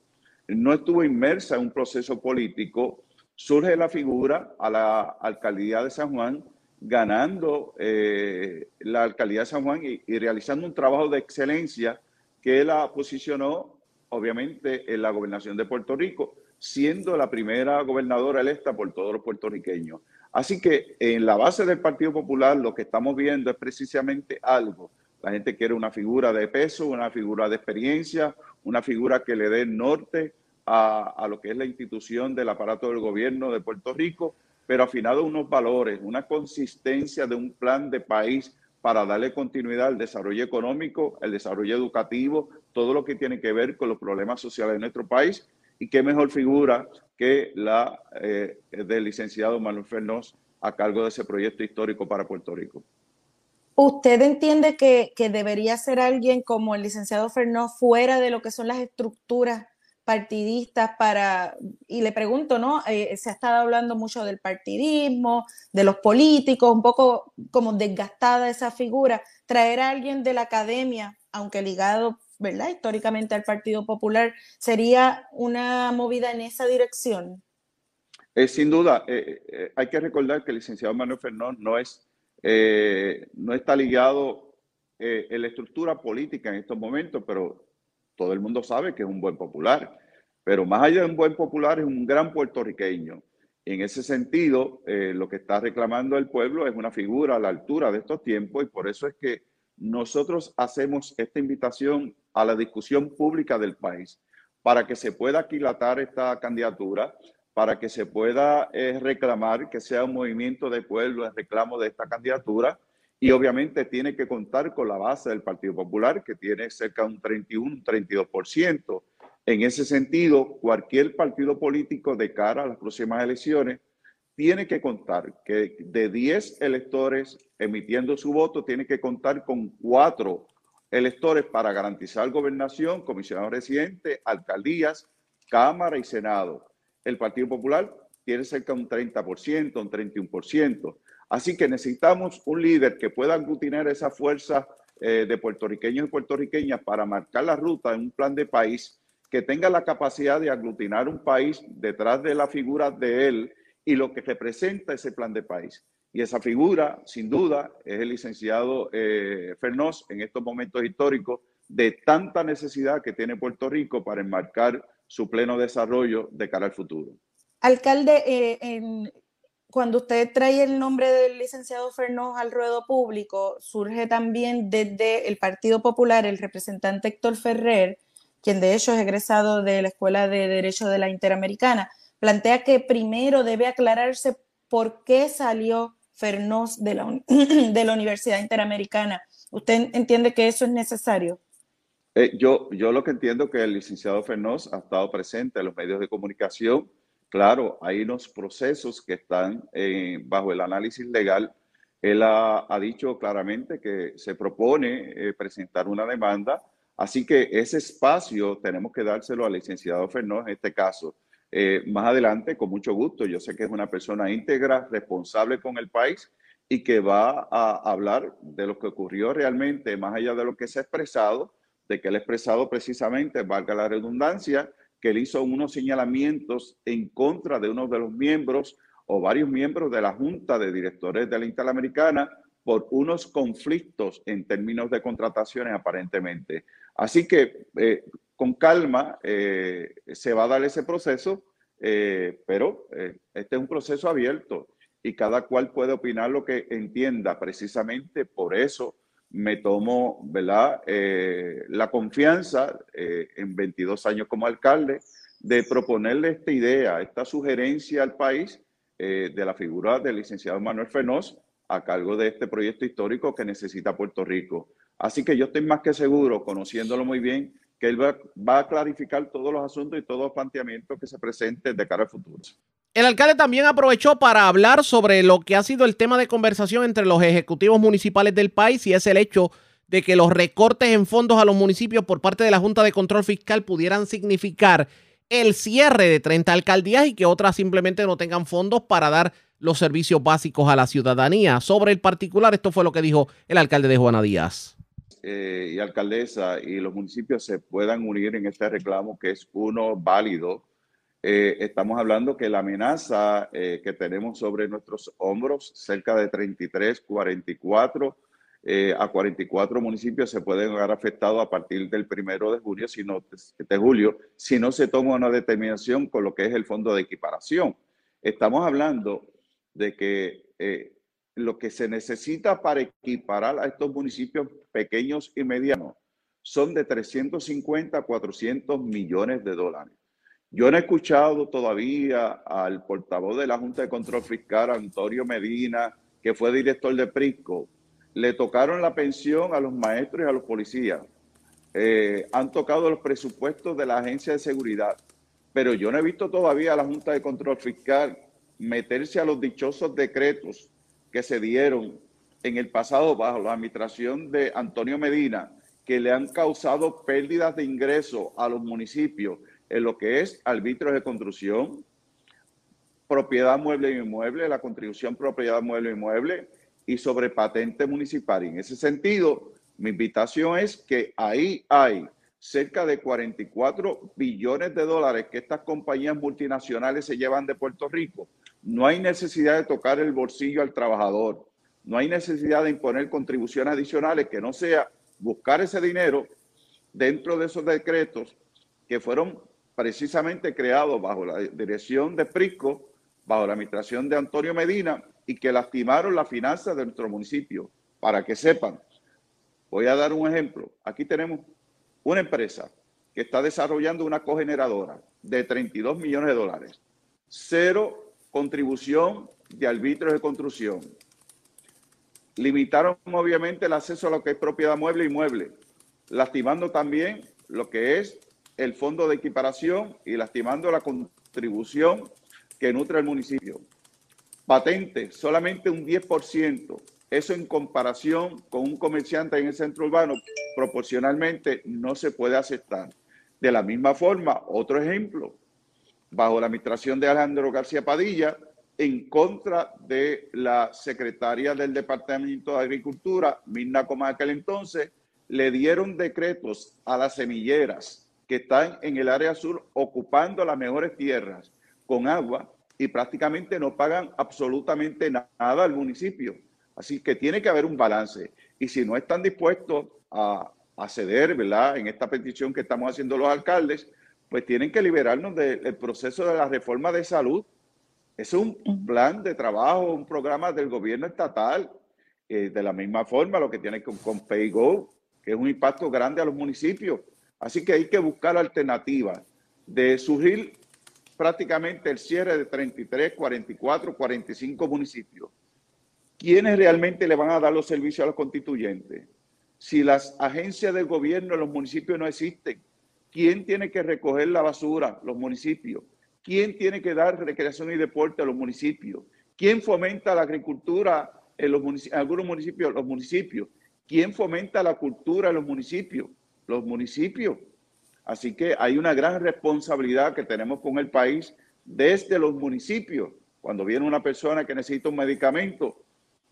no estuvo inmersa en un proceso político, surge la figura a la alcaldía de San Juan, ganando eh, la alcaldía de San Juan y, y realizando un trabajo de excelencia que la posicionó, obviamente, en la gobernación de Puerto Rico, siendo la primera gobernadora electa por todos los puertorriqueños. Así que en la base del Partido Popular lo que estamos viendo es precisamente algo. La gente quiere una figura de peso, una figura de experiencia, una figura que le dé norte a, lo que es la institución del aparato del gobierno de Puerto Rico, pero afinado unos valores, una consistencia de un plan de país para darle continuidad al desarrollo económico, el desarrollo educativo, todo lo que tiene que ver con los problemas sociales de nuestro país y qué mejor figura que la eh, del licenciado Manuel Fernós a cargo de ese proyecto histórico para Puerto Rico.
¿Usted entiende que, que debería ser alguien como el licenciado Fernós fuera de lo que son las estructuras partidistas para, y le pregunto, ¿no? Eh, se ha estado hablando mucho del partidismo, de los políticos, un poco como desgastada esa figura, traer a alguien de la academia, aunque ligado ¿verdad? Históricamente al Partido Popular, ¿sería una movida en esa dirección?
Eh, sin duda, eh, hay que recordar que el licenciado Manuel Fernández no, es, no está ligado en la estructura política en estos momentos, pero todo el mundo sabe que es un buen popular. Pero más allá de un buen popular, es un gran puertorriqueño. En ese sentido, lo que está reclamando el pueblo es una figura a la altura de estos tiempos y por eso es que nosotros hacemos esta invitación a la discusión pública del país para que se pueda aquilatar esta candidatura, para que se pueda eh, reclamar que sea un movimiento de pueblo en reclamo de esta candidatura y obviamente tiene que contar con la base del Partido Popular que tiene cerca de un 31, 32%. En ese sentido, cualquier partido político de cara a las próximas elecciones tiene que contar que de 10 electores emitiendo su voto, tiene que contar con cuatro electores para garantizar gobernación, comisionado residente, alcaldías, Cámara y Senado. El Partido Popular tiene cerca de un 30%, un 31%. Así que necesitamos un líder que pueda aglutinar esa fuerza eh, de puertorriqueños y puertorriqueñas para marcar la ruta en un plan de país que tenga la capacidad de aglutinar un país detrás de la figura de él y lo que representa ese plan de país. Y esa figura, sin duda, es el licenciado eh, Fernós en estos momentos históricos de tanta necesidad que tiene Puerto Rico para enmarcar su pleno desarrollo de cara al futuro.
Alcalde, eh, cuando usted trae el nombre del licenciado Fernós al ruedo público, surge también desde el Partido Popular el representante Héctor Ferrer, quien de hecho es egresado de la Escuela de Derecho de la Interamericana plantea que primero debe aclararse por qué salió Fernós de la, de la Universidad Interamericana. ¿Usted entiende que eso es necesario?
Eh, yo, yo lo que entiendo que el licenciado Fernós ha estado presente en los medios de comunicación. Claro, hay unos procesos que están eh, bajo el análisis legal. Él ha, dicho claramente que se propone eh, presentar una demanda, así que ese espacio tenemos que dárselo al licenciado Fernós en este caso. Eh, más adelante, con mucho gusto. Yo sé que es una persona íntegra, responsable con el país y que va a hablar de lo que ocurrió realmente, más allá de lo que se ha expresado, de que él ha expresado precisamente, valga la redundancia, que él hizo unos señalamientos en contra de uno de los miembros o varios miembros de la Junta de Directores de la Interamericana por unos conflictos en términos de contrataciones aparentemente. Así que eh, con calma eh, se va a dar ese proceso, eh, pero este es un proceso abierto y cada cual puede opinar lo que entienda. Precisamente por eso me tomo ¿verdad? la confianza en 22 años como alcalde de proponerle esta idea, esta sugerencia al país de la figura del licenciado Manuel Fenós a cargo de este proyecto histórico que necesita Puerto Rico. Así que yo estoy más que seguro, conociéndolo muy bien, que él va, a clarificar todos los asuntos y todos los planteamientos que se presenten de cara al futuro.
El alcalde también aprovechó para hablar sobre lo que ha sido el tema de conversación entre los ejecutivos municipales del país y es el hecho de que los recortes en fondos a los municipios por parte de la Junta de Control Fiscal pudieran significar el cierre de 30 alcaldías y que otras simplemente no tengan fondos para dar los servicios básicos a la ciudadanía. Sobre el particular, esto fue lo que dijo el alcalde de Juana Díaz.
Eh, y alcaldesa y los municipios se puedan unir en este reclamo que es uno válido. Eh, estamos hablando que la amenaza eh, que tenemos sobre nuestros hombros, cerca de 33, 44 a 44 municipios se pueden ver afectados a partir del primero de julio, si no, de julio, si no se toma una determinación con lo que es el fondo de equiparación. Estamos hablando de que lo que se necesita para equiparar a estos municipios pequeños y medianos son de 350 a 400 millones de dólares. Yo no he escuchado todavía al portavoz de la Junta de Control Fiscal, Antonio Medina, que fue director de Prisco. Le tocaron la pensión a los maestros y a los policías. Eh, han tocado los presupuestos de la Agencia de Seguridad. Pero yo no he visto todavía a la Junta de Control Fiscal meterse a los dichosos decretos que se dieron en el pasado bajo la administración de Antonio Medina, que le han causado pérdidas de ingresos a los municipios en lo que es arbitros de construcción, propiedad mueble y inmueble, la contribución propiedad mueble y inmueble y sobre patente municipal. en ese sentido, mi invitación es que ahí hay cerca de 44 billones de dólares que estas compañías multinacionales se llevan de Puerto Rico no hay necesidad de tocar el bolsillo al trabajador. No hay necesidad de imponer contribuciones adicionales que no sea buscar ese dinero dentro de esos decretos que fueron precisamente creados bajo la dirección de Prisco, bajo la administración de Antonio Medina y que lastimaron las finanzas de nuestro municipio. Para que sepan, voy a dar un ejemplo. Aquí tenemos una empresa que está desarrollando una cogeneradora de 32 millones de dólares. Cero contribución de arbitrios de construcción. Limitaron obviamente el acceso a lo que es propiedad mueble y mueble, lastimando también lo que es el fondo de equiparación y lastimando la contribución que nutre el municipio. Patente, solamente un 10%. Eso en comparación con un comerciante en el centro urbano, proporcionalmente no se puede aceptar. De la misma forma, otro ejemplo, bajo la administración de Alejandro García Padilla, en contra de la secretaria del Departamento de Agricultura, Mirna Coma, aquel entonces, le dieron decretos a las semilleras que están en el área sur ocupando las mejores tierras con agua y prácticamente no pagan absolutamente nada al municipio. Así que tiene que haber un balance. Y si no están dispuestos a, a ceder, ¿verdad? En esta petición que estamos haciendo los alcaldes, pues tienen que liberarnos del proceso de la reforma de salud. Es un plan de trabajo, un programa del gobierno estatal, eh, de la misma forma lo que tiene con, con PayGo, que es un impacto grande a los municipios. Así que hay que buscar alternativas de surgir prácticamente el cierre de 33, 44, 45 municipios. ¿Quiénes realmente le van a dar los servicios a los constituyentes? Si las agencias del gobierno en los municipios no existen, ¿Quién tiene que recoger la basura? Los municipios. ¿Quién tiene que dar recreación y deporte a los municipios? ¿Quién fomenta la agricultura en, los algunos municipios? Los municipios. ¿Quién fomenta la cultura en los municipios? Los municipios. Así que hay una gran responsabilidad que tenemos con el país desde los municipios. Cuando viene una persona que necesita un medicamento,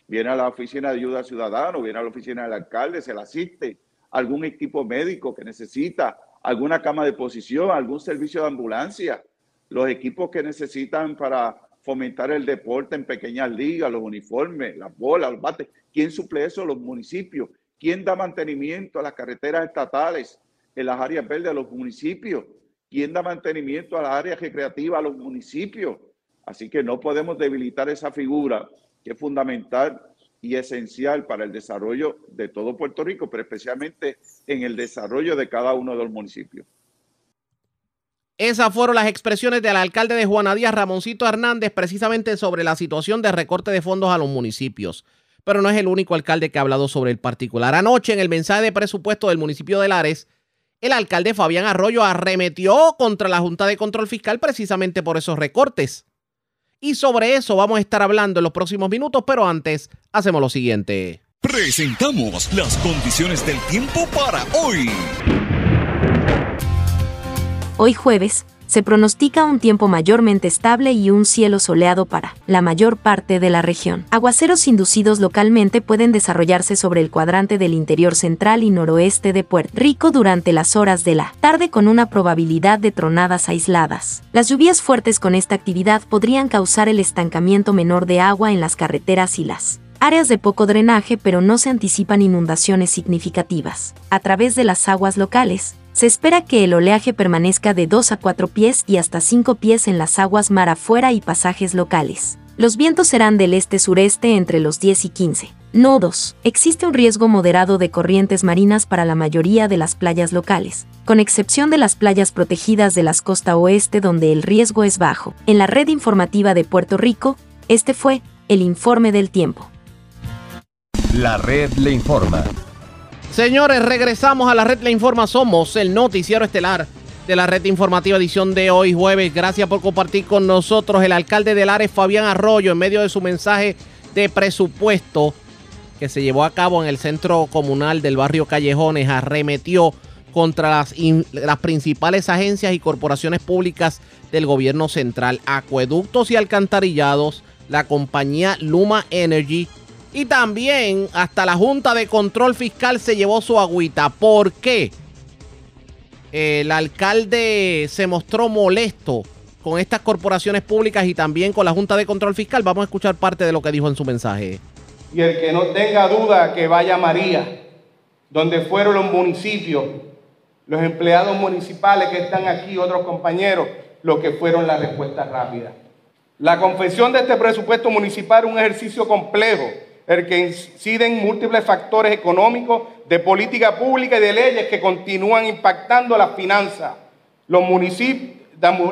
viene a la oficina de ayuda ciudadano, viene a la oficina del alcalde, se le asiste, algún equipo médico que necesita alguna cama de posición, algún servicio de ambulancia, los equipos que necesitan para fomentar el deporte en pequeñas ligas, los uniformes, las bolas, los bates. ¿Quién suple eso? Los municipios. ¿Quién da mantenimiento a las carreteras estatales en las áreas verdes a los municipios? ¿Quién da mantenimiento a las áreas recreativas a los municipios? Así que no podemos debilitar esa figura que es fundamental y esencial para el desarrollo de todo Puerto Rico, pero especialmente en el desarrollo de cada uno de los municipios.
Esas fueron las expresiones del alcalde de Juana Díaz, Ramoncito Hernández, precisamente sobre la situación de recorte de fondos a los municipios. Pero no es el único alcalde que ha hablado sobre el particular. Anoche, en el mensaje de presupuesto del municipio de Lares, el alcalde Fabián Arroyo arremetió contra la Junta de Control Fiscal precisamente por esos recortes. Y sobre eso vamos a estar hablando en los próximos minutos, pero antes hacemos lo siguiente.
Presentamos las condiciones del tiempo para hoy.
Hoy jueves, se pronostica un tiempo mayormente estable y un cielo soleado para la mayor parte de la región. Aguaceros inducidos localmente pueden desarrollarse sobre el cuadrante del interior central y noroeste de Puerto Rico durante las horas de la tarde con una probabilidad de tronadas aisladas. Las lluvias fuertes con esta actividad podrían causar el estancamiento menor de agua en las carreteras y las áreas de poco drenaje, pero no se anticipan inundaciones significativas. A través de las aguas locales, se espera que el oleaje permanezca de 2 a 4 pies y hasta 5 pies en las aguas mar afuera y pasajes locales. Los vientos serán del este-sureste entre los 10 y 15 nodos. Existe un riesgo moderado de corrientes marinas para la mayoría de las playas locales, con excepción de las playas protegidas de las costa oeste donde el riesgo es bajo. En la red informativa de Puerto Rico, este fue el informe del tiempo.
La red le informa.
Señores, regresamos a la red Le Informa. Somos el noticiero estelar de la red informativa edición de hoy jueves. Gracias por compartir con nosotros. El alcalde de Lares, Fabián Arroyo, en medio de su mensaje de presupuesto que se llevó a cabo en el centro comunal del barrio Callejones, arremetió contra las, las principales agencias y corporaciones públicas del gobierno central, acueductos y alcantarillados, la compañía Luma Energy, y también hasta la Junta de Control Fiscal se llevó su agüita. ¿Por qué? El alcalde se mostró molesto con estas corporaciones públicas y también con la Junta de Control Fiscal. Vamos a escuchar parte de lo que dijo en su mensaje.
Y el que no tenga duda que vaya María, donde fueron los municipios, los empleados municipales que están aquí, otros compañeros, lo que fueron las respuestas rápidas. La confesión de este presupuesto municipal es un ejercicio complejo el que inciden múltiples factores económicos, de política pública y de leyes que continúan impactando las finanzas, los municipios,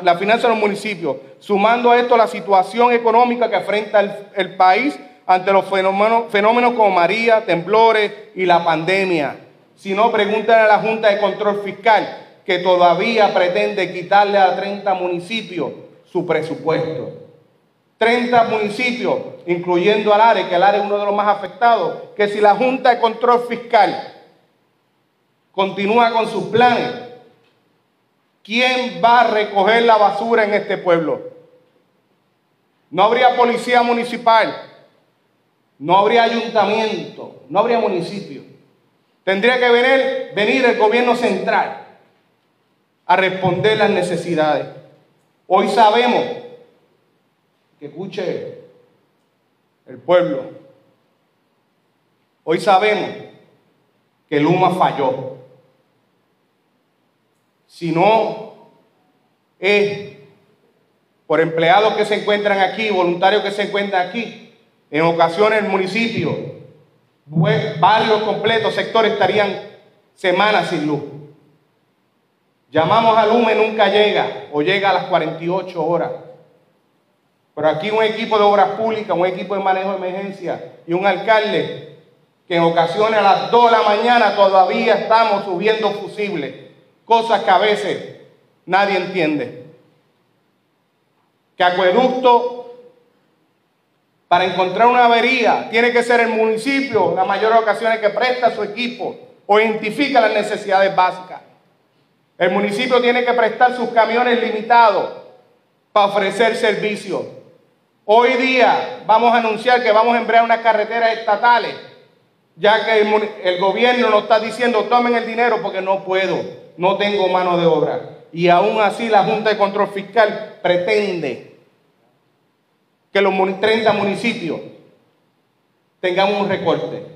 la finanza de los municipios, sumando a esto la situación económica que enfrenta el, país ante los fenómenos, fenómenos como María, temblores y la pandemia. Si no, preguntan a la Junta de Control Fiscal, que todavía pretende quitarle a 30 municipios su presupuesto. 30 municipios, incluyendo Alares, que Alares es uno de los más afectados, que si la Junta de Control Fiscal continúa con sus planes, ¿quién va a recoger la basura en este pueblo? No habría policía municipal, no habría ayuntamiento, no habría municipio. Tendría que venir, venir el gobierno central a responder las necesidades. Hoy sabemos escuche el pueblo. Hoy sabemos que Luma falló. Si no es por empleados que se encuentran aquí, voluntarios que se encuentran aquí, en ocasiones el municipio, barrios completos, sectores estarían semanas sin luz. Llamamos a Luma y nunca llega o llega a las 48 horas. Pero aquí un equipo de obras públicas, un equipo de manejo de emergencia y un alcalde que en ocasiones a las 2 de la mañana todavía estamos subiendo fusibles, cosas que a veces nadie entiende. Que acueducto, para encontrar una avería, tiene que ser el municipio, la mayor ocasiones que presta su equipo o identifica las necesidades básicas. El municipio tiene que prestar sus camiones limitados para ofrecer servicios. Hoy día vamos a anunciar que vamos a emplear unas carreteras estatales, ya que el, gobierno nos está diciendo tomen el dinero porque no puedo, no tengo mano de obra. Y aún así la Junta de Control Fiscal pretende que los 30 municipios tengan un recorte.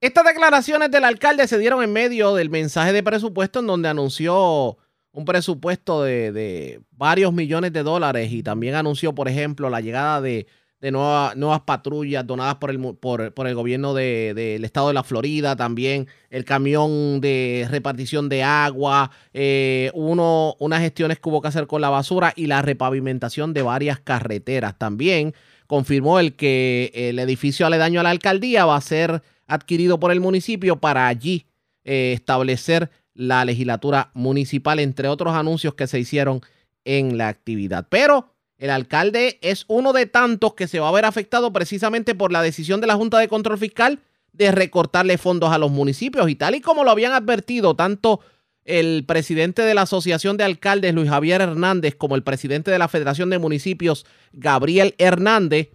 Estas declaraciones del alcalde se dieron en medio del mensaje de presupuesto en donde anunció un presupuesto de, varios millones de dólares y también anunció, por ejemplo, la llegada de, nuevas patrullas donadas por el, por, el gobierno del estado de la Florida, también el camión de repartición de agua, eh, uno, unas gestiones que hubo que hacer con la basura y la repavimentación de varias carreteras. También confirmó el que el edificio aledaño a la alcaldía va a ser adquirido por el municipio para allí eh, establecer la legislatura municipal, entre otros anuncios que se hicieron en la actividad. Pero el alcalde es uno de tantos que se va a ver afectado precisamente por la decisión de la Junta de Control Fiscal de recortarle fondos a los municipios y tal y como lo habían advertido tanto el presidente de la Asociación de Alcaldes, Luis Javier Hernández, como el presidente de la Federación de Municipios, Gabriel Hernández,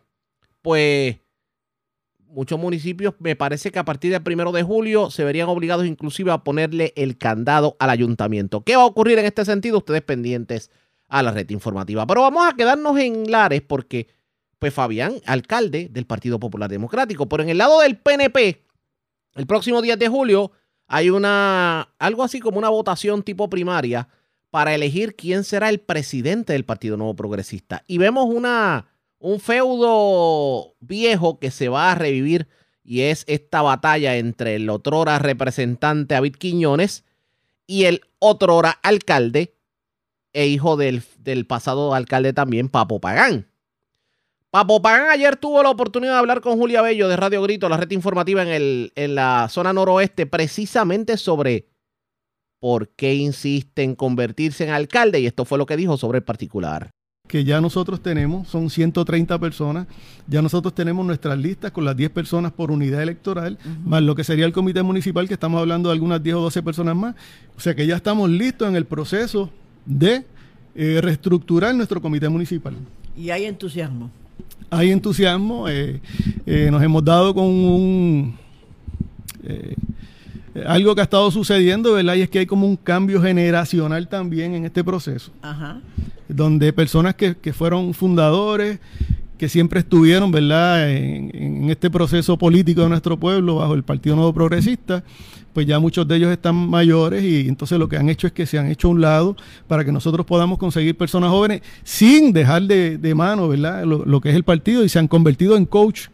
pues muchos municipios, me parece que a partir del primero de julio se verían obligados inclusive a ponerle el candado al ayuntamiento. ¿Qué va a ocurrir en este sentido? Ustedes pendientes a la red informativa. Pero vamos a quedarnos en Lares porque, pues Fabián, alcalde del Partido Popular Democrático, pero en el lado del PNP, el próximo 10 de julio hay una, algo así como una votación tipo primaria para elegir quién será el presidente del Partido Nuevo Progresista. Y vemos una, un feudo viejo que se va a revivir y es esta batalla entre el otrora representante David Quiñones y el otrora alcalde e hijo del, del pasado alcalde también, Papo Pagán. Papo Pagán ayer tuvo la oportunidad de hablar con Julia Bello de Radio Grito, la red informativa en, el, en la zona noroeste, precisamente sobre por qué insiste en convertirse en alcalde y esto fue lo que dijo sobre el particular
que ya nosotros tenemos, son 130 personas, ya nosotros tenemos nuestras listas con las 10 personas por unidad electoral, más lo que sería el comité municipal, que estamos hablando de algunas 10 o 12 personas más. O sea que ya estamos listos en el proceso de eh, reestructurar nuestro comité municipal.
Y hay entusiasmo.
Hay entusiasmo, eh, eh, nos hemos dado con un algo que ha estado sucediendo, ¿verdad? Y es que hay como un cambio generacional también en este proceso. Ajá. Donde personas que, fueron fundadores, que siempre estuvieron, ¿verdad?, en, este proceso político de nuestro pueblo bajo el Partido Nuevo Progresista, pues ya muchos de ellos están mayores y entonces lo que han hecho es que se han hecho a un lado para que nosotros podamos conseguir personas jóvenes sin dejar de, mano, ¿verdad?, lo, lo, que es el partido y se han convertido en coach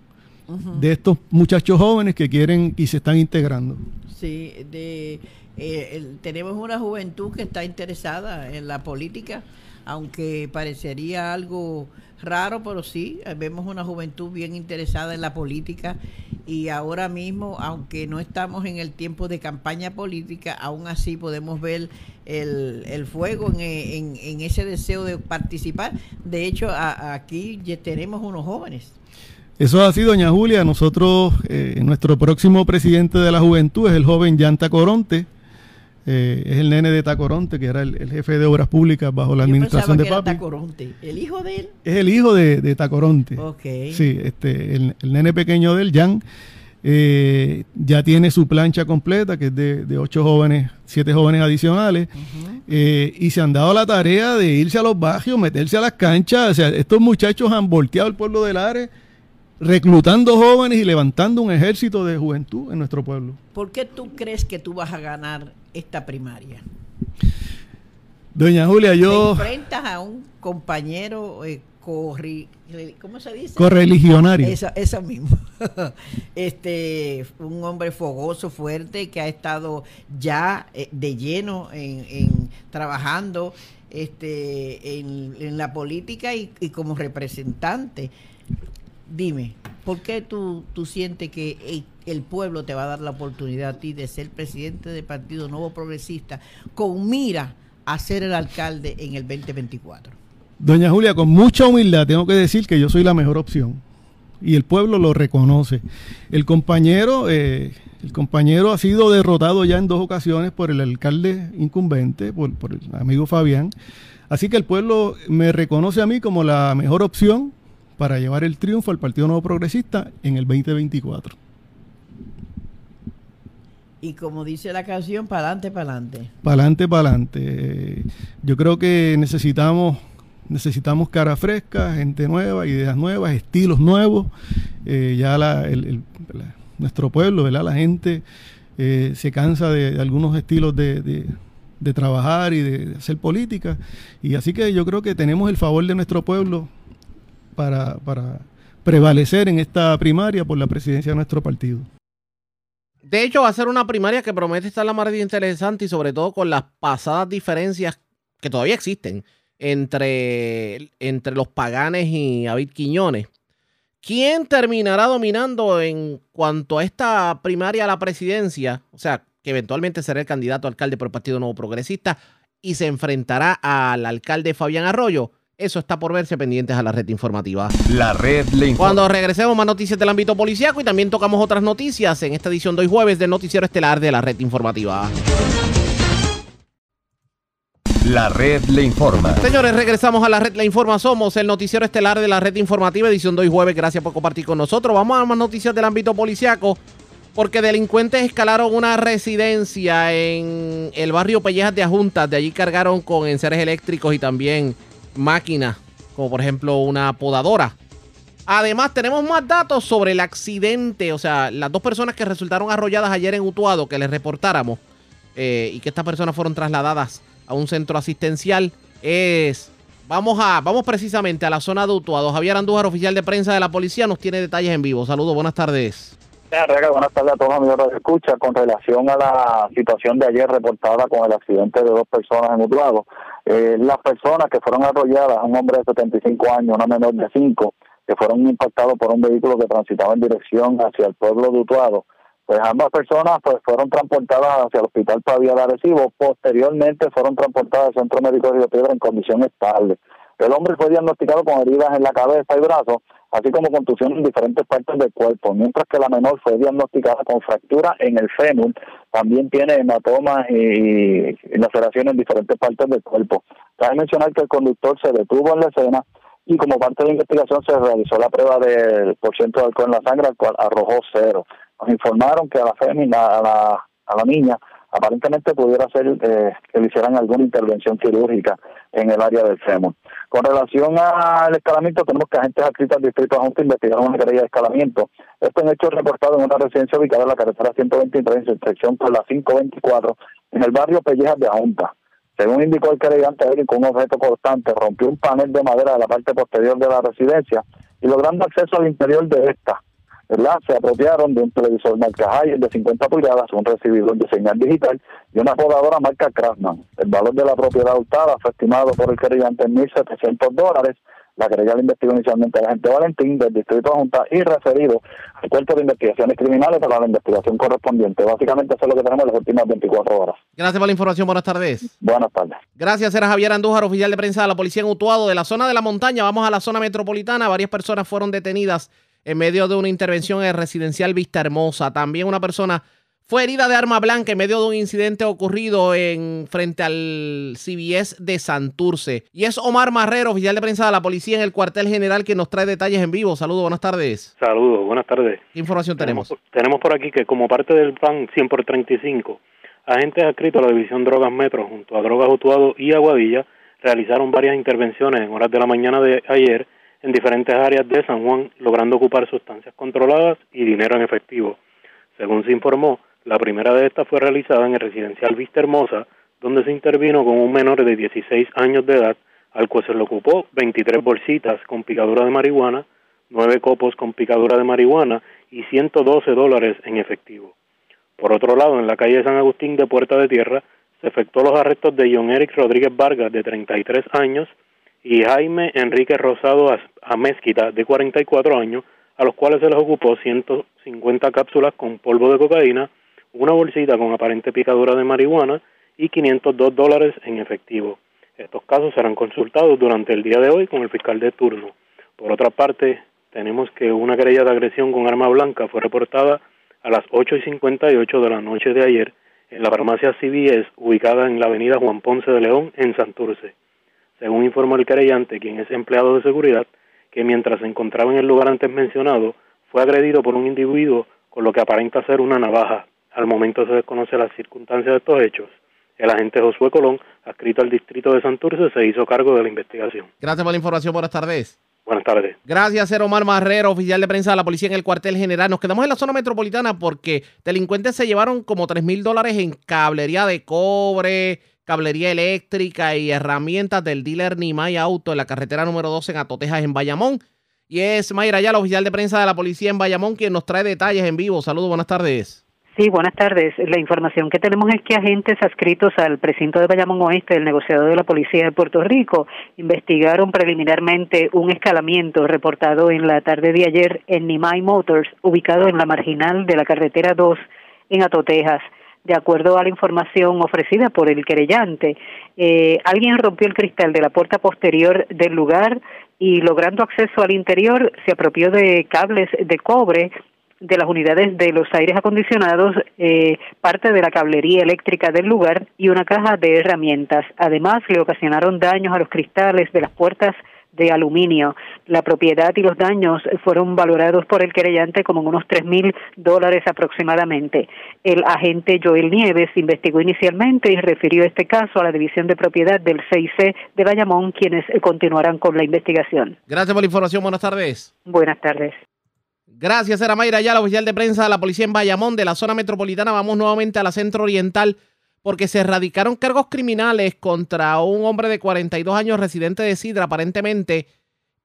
de estos muchachos jóvenes que quieren y se están integrando.
Sí, de, eh, tenemos una juventud que está interesada en la política, aunque parecería algo raro, pero sí, vemos una juventud bien interesada en la política y ahora mismo, aunque no estamos en el tiempo de campaña política, aún así podemos ver el, el fuego en, en, ese deseo de participar. De hecho, aquí ya tenemos unos jóvenes
eso es así, doña Julia. Nosotros, eh, nuestro próximo presidente de la juventud es el joven Jan Tacoronte. Eh, es el nene de Tacoronte, que era el, jefe de obras públicas bajo la administración de Papi.
Tacoronte. ¿El hijo de él?
Es el hijo de, Tacoronte. Ok. Sí, este, el, nene pequeño de él, Jan, eh, ya tiene su plancha completa, que es de, ocho jóvenes, siete jóvenes adicionales, y se han dado la tarea de irse a los barrios, meterse a las canchas. O sea, estos muchachos han volteado el pueblo del Ares reclutando jóvenes y levantando un ejército de juventud en nuestro pueblo.
¿Por qué tú crees que tú vas a ganar esta primaria?
Doña Julia, yo...
Te enfrentas a un compañero eh, corri, ¿cómo se dice?
Correligionario.
Eso, eso mismo. este, un hombre fogoso, fuerte, que ha estado ya eh, de lleno en, trabajando este, en, la política y, y como representante dime, ¿por qué tú, tú sientes que el, pueblo te va a dar la oportunidad a ti de ser presidente del Partido Nuevo Progresista con mira a ser el alcalde en el 2024?
Doña Julia, con mucha humildad tengo que decir que yo soy la mejor opción y el pueblo lo reconoce. El compañero, eh, el compañero ha sido derrotado ya en dos ocasiones por el alcalde incumbente, por, por el amigo Fabián. Así que el pueblo me reconoce a mí como la mejor opción para llevar el triunfo al Partido Nuevo Progresista en el 2024.
Y como dice la canción, para adelante, para adelante.
Para adelante, para adelante. Yo creo que necesitamos necesitamos cara fresca, gente nueva, ideas nuevas, estilos nuevos. Eh, ya nuestro pueblo, ¿verdad? la gente eh, se cansa de, algunos estilos de, de, trabajar y de hacer política. Y así que yo creo que tenemos el favor de nuestro pueblo para, prevalecer en esta primaria por la presidencia de nuestro partido.
De hecho, va a ser una primaria que promete estar la más interesante y sobre todo con las pasadas diferencias que todavía existen entre, entre los paganes y David Quiñones. ¿Quién terminará dominando en cuanto a esta primaria a la presidencia? O sea, que eventualmente será el candidato alcalde por el Partido Nuevo Progresista y se enfrentará al alcalde Fabián Arroyo. Eso está por verse pendientes a la red informativa.
La red le informa.
Cuando regresemos más noticias del ámbito policiaco y también tocamos otras noticias en esta edición de hoy jueves del noticiero estelar de la red informativa.
La red le informa.
Señores, regresamos a la red Le Informa. Somos el noticiero estelar de la red informativa, edición de hoy jueves. Gracias por compartir con nosotros. Vamos a más noticias del ámbito policiaco. Porque delincuentes escalaron una residencia en el barrio Pellejas de Ajuntas. De allí cargaron con enseres eléctricos y también máquinas, como por ejemplo una podadora. Además, tenemos más datos sobre el accidente. O sea, las dos personas que resultaron arrolladas ayer en Utuado, que les reportáramos, eh, y que estas personas fueron trasladadas a un centro asistencial, es. Vamos a, vamos precisamente a la zona de Utuado. Javier Andújar, oficial de prensa de la policía, nos tiene detalles en vivo. Saludos, buenas tardes.
Buenas tardes a todos amigos de escucha. Con relación a la situación de ayer reportada con el accidente de dos personas en Utuado, eh, las personas que fueron arrolladas, un hombre de 75 años, una menor de 5, que fueron impactados por un vehículo que transitaba en dirección hacia el pueblo de Utuado, pues ambas personas pues fueron transportadas hacia el hospital Pavía de Arecibo, posteriormente fueron transportadas al centro médico de Río Piedra en condición estable. El hombre fue diagnosticado con heridas en la cabeza y brazos, así como contusiones en diferentes partes del cuerpo, mientras que la menor fue diagnosticada con fractura en el fémur, también tiene hematomas y, laceraciones en diferentes partes del cuerpo. Cabe mencionar que el conductor se detuvo en la escena y como parte de la investigación se realizó la prueba del porcentaje de alcohol en la sangre, al cual arrojó cero. Nos informaron que a la fémina, a la, a la niña, aparentemente pudiera ser eh, que le hicieran alguna intervención quirúrgica en el área del fémur. Con relación al escalamiento, tenemos que agentes adscritos al Distrito de Junta investigaron una querella de escalamiento. Esto es hecho reportado en una residencia ubicada en la carretera 123 en su intersección con la 524 en el barrio Pellejas de Junta. Según indicó el querellante, con un objeto constante rompió un panel de madera de la parte posterior de la residencia y logrando acceso al interior de esta. ¿Verdad? Se apropiaron de un televisor marca Haier de 50 pulgadas, un recibidor de señal digital y una podadora marca Craftsman. El valor de la propiedad hurtada fue estimado por el querellante en 1.700 dólares. La querella la investigó inicialmente el agente Valentín del Distrito de Junta y referido al Cuerpo de Investigaciones Criminales para la investigación correspondiente. Básicamente eso es lo que tenemos en las últimas 24 horas.
Gracias por la información. Buenas tardes.
Buenas tardes.
Gracias, era Javier Andújar, oficial de prensa de la Policía en Utuado. De la zona de la montaña vamos a la zona metropolitana. Varias personas fueron detenidas en medio de una intervención en residencial Vista Hermosa. También una persona fue herida de arma blanca en medio de un incidente ocurrido en frente al CBS de Santurce. Y es Omar Marrero, oficial de prensa de la policía en el cuartel general, que nos trae detalles en vivo. Saludos, buenas tardes.
Saludos, buenas tardes.
¿Qué información tenemos?
Tenemos, por aquí que como parte del plan 100 por 35, agentes adscritos a la División Drogas Metro junto a Drogas Utuado y Aguadilla realizaron varias intervenciones en horas de la mañana de ayer en diferentes áreas de San Juan, logrando ocupar sustancias controladas y dinero en efectivo. Según se informó, la primera de estas fue realizada en el residencial Vista Hermosa, donde se intervino con un menor de 16 años de edad, al cual se le ocupó 23 bolsitas con picadura de marihuana, 9 copos con picadura de marihuana y 112 dólares en efectivo. Por otro lado, en la calle San Agustín de Puerta de Tierra, se efectuó los arrestos de John Eric Rodríguez Vargas, de 33 años, y Jaime Enrique Rosado Amezquita, de 44 años, a los cuales se les ocupó 150 cápsulas con polvo de cocaína, una bolsita con aparente picadura de marihuana y 502 dólares en efectivo. Estos casos serán consultados durante el día de hoy con el fiscal de turno. Por otra parte, tenemos que una querella de agresión con arma blanca fue reportada a las 8 y 58 de la noche de ayer en la farmacia CBS ubicada en la avenida Juan Ponce de León en Santurce según informó el querellante, quien es empleado de seguridad, que mientras se encontraba en el lugar antes mencionado, fue agredido por un individuo con lo que aparenta ser una navaja. Al momento se desconoce las circunstancias de estos hechos. El agente Josué Colón, adscrito al distrito de Santurce, se hizo cargo de la investigación.
Gracias por la información. Buenas tardes.
Buenas tardes.
Gracias, Omar Marrero, oficial de prensa de la policía en el cuartel general. Nos quedamos en la zona metropolitana porque delincuentes se llevaron como 3 mil dólares en cablería de cobre, cablería eléctrica y herramientas del dealer Nimay Auto en la carretera número 12 en Atotejas, en Bayamón. Y es Mayra ya, la oficial de prensa de la policía en Bayamón, quien nos trae detalles en vivo. Saludos, buenas tardes.
Sí, buenas tardes. La información que tenemos es que agentes adscritos al precinto de Bayamón Oeste, el negociador de la Policía de Puerto Rico, investigaron preliminarmente un escalamiento reportado en la tarde de ayer en Nimai Motors, ubicado en la marginal de la carretera 2 en Atotejas. De acuerdo a la información ofrecida por el querellante, eh, alguien rompió el cristal de la puerta posterior del lugar y logrando acceso al interior se apropió de cables de cobre de las unidades de los aires acondicionados, eh, parte de la cablería eléctrica del lugar y una caja de herramientas. Además, le ocasionaron daños a los cristales de las puertas de aluminio. La propiedad y los daños fueron valorados por el querellante como en unos tres mil dólares aproximadamente. El agente Joel Nieves investigó inicialmente y refirió este caso a la División de Propiedad del CIC de Bayamón, quienes continuarán con la investigación.
Gracias por la información. Buenas tardes.
Buenas tardes.
Gracias, era Mayra la oficial de prensa de la policía en Bayamón, de la zona metropolitana. Vamos nuevamente a la centro oriental porque se erradicaron cargos criminales contra un hombre de 42 años residente de Sidra. Aparentemente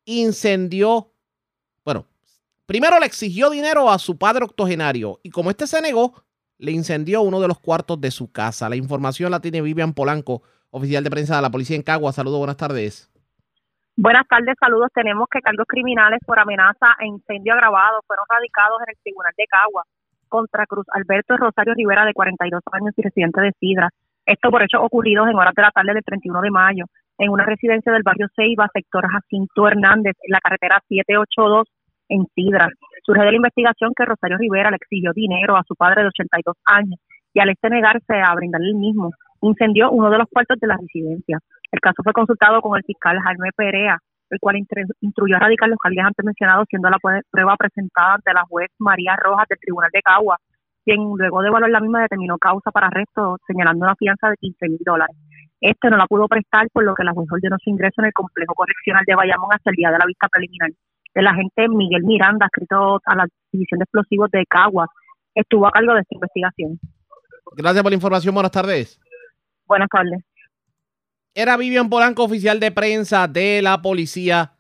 incendió, bueno, primero le exigió dinero a su padre octogenario y como este se negó, le incendió uno de los cuartos de su casa. La información la tiene Vivian Polanco, oficial de prensa de la policía en Cagua. Saludos, buenas tardes.
Buenas tardes, saludos. Tenemos que cargos criminales por amenaza e incendio agravado fueron radicados en el Tribunal de Cagua contra Cruz Alberto Rosario Rivera, de 42 años y residente de Sidra. Esto por hechos ocurridos en horas de la tarde del 31 de mayo en una residencia del barrio Ceiba, sector Jacinto Hernández, en la carretera 782 en Sidra. Surge de la investigación que Rosario Rivera le exigió dinero a su padre de 82 años y al este negarse a brindarle el mismo, incendió uno de los cuartos de la residencia. El caso fue consultado con el fiscal Jaime Perea, el cual instruyó a radicar los cargos antes mencionados, siendo la prueba presentada ante la juez María Rojas del Tribunal de Cagua, quien luego de evaluar la misma determinó causa para arresto, señalando una fianza de 15 mil dólares. Este no la pudo prestar, por lo que la juez ordenó su ingreso en el complejo correccional de Bayamón hasta el día de la vista preliminar. El agente Miguel Miranda, escrito a la División de Explosivos de Caguas, estuvo a cargo de esta investigación.
Gracias por la información. Buenas tardes.
Buenas tardes.
Era Vivian Polanco, oficial de prensa de la policía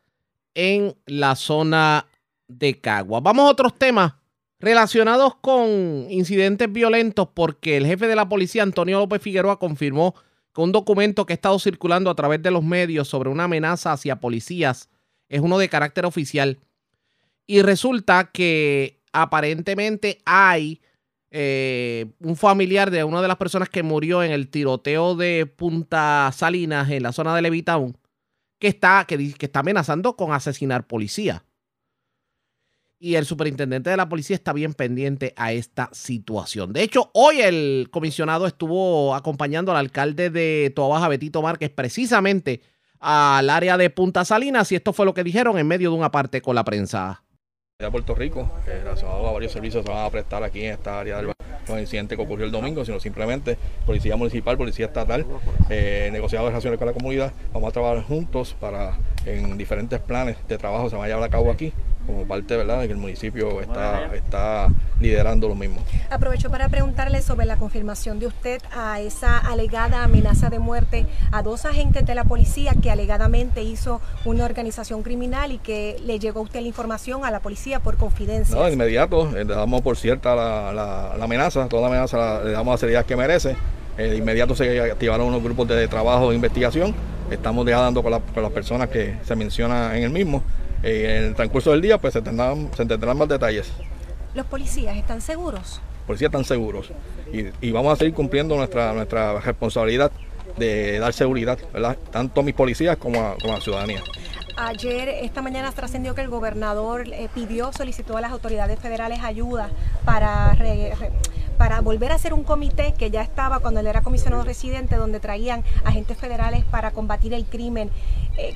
en la zona de Cagua. Vamos a otros temas relacionados con incidentes violentos porque el jefe de la policía, Antonio López Figueroa, confirmó que un documento que ha estado circulando a través de los medios sobre una amenaza hacia policías es uno de carácter oficial. Y resulta que aparentemente hay eh, un familiar de una de las personas que murió en el tiroteo de Punta Salinas en la zona de Levitown que está, que, que está amenazando con asesinar policía. Y el superintendente de la policía está bien pendiente a esta situación. De hecho, hoy el comisionado estuvo acompañando al alcalde de Toabaja, Betito Márquez, precisamente al área de Punta Salinas, y esto fue lo que dijeron en medio de una parte con la prensa
de Puerto Rico, eh, relacionado a varios servicios se van a prestar aquí en esta área del no incidente que ocurrió el domingo, sino simplemente policía municipal, policía estatal, eh, negociados de relaciones con la comunidad, vamos a trabajar juntos para en diferentes planes de trabajo se van a llevar a cabo aquí como parte ¿verdad? de que el municipio está, está liderando lo mismo.
Aprovecho para preguntarle sobre la confirmación de usted a esa alegada amenaza de muerte a dos agentes de la policía que alegadamente hizo una organización criminal y que le llegó a usted la información a la policía por confidencia.
No, de inmediato, eh, le damos por cierta la, la, amenaza, toda la amenaza le damos la seriedad que merece. Eh, de inmediato se activaron unos grupos de trabajo de investigación. Estamos ya dando con, con las personas que se mencionan en el mismo en el transcurso del día pues se tendrán, se tendrán más detalles.
¿Los policías están seguros?
Los policías están seguros y, vamos a seguir cumpliendo nuestra, nuestra responsabilidad de dar seguridad, ¿verdad? Tanto a mis policías como a, la ciudadanía.
Ayer, esta mañana trascendió que el gobernador eh, pidió, solicitó a las autoridades federales ayuda para para volver a hacer un comité que ya estaba cuando él era comisionado residente, donde traían agentes federales para combatir el crimen. Eh,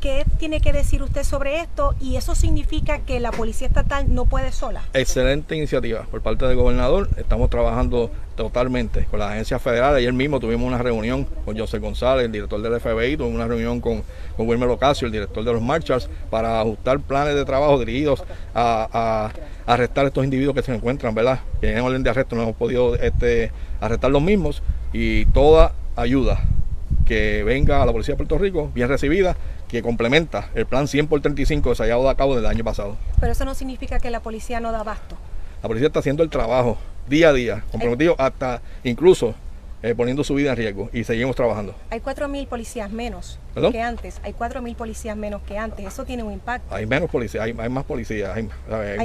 ¿qué, tiene que decir usted sobre esto? Y eso significa que la Policía Estatal no puede sola.
Excelente iniciativa por parte del gobernador. Estamos trabajando totalmente con las agencias federales. Ayer mismo tuvimos una reunión con José González, el director del FBI, tuvimos una reunión con, con Wilmer Ocasio, el director de los Marchers, para ajustar planes de trabajo dirigidos a, arrestar a estos individuos que se encuentran, ¿verdad? Que en orden de arresto no hemos podido este, arrestar los mismos y toda ayuda que venga a la Policía de Puerto Rico, bien recibida, que complementa el plan 100 por 35 desarrollado a cabo desde el año pasado.
Pero eso no significa que la policía no da abasto.
La policía está haciendo el trabajo día a día, comprometidos hasta incluso eh, poniendo su vida en riesgo y seguimos trabajando.
Hay 4.000 policías menos que antes, hay 4.000 policías menos que antes, eso tiene un impacto.
Hay menos policías, hay, más policías, hay,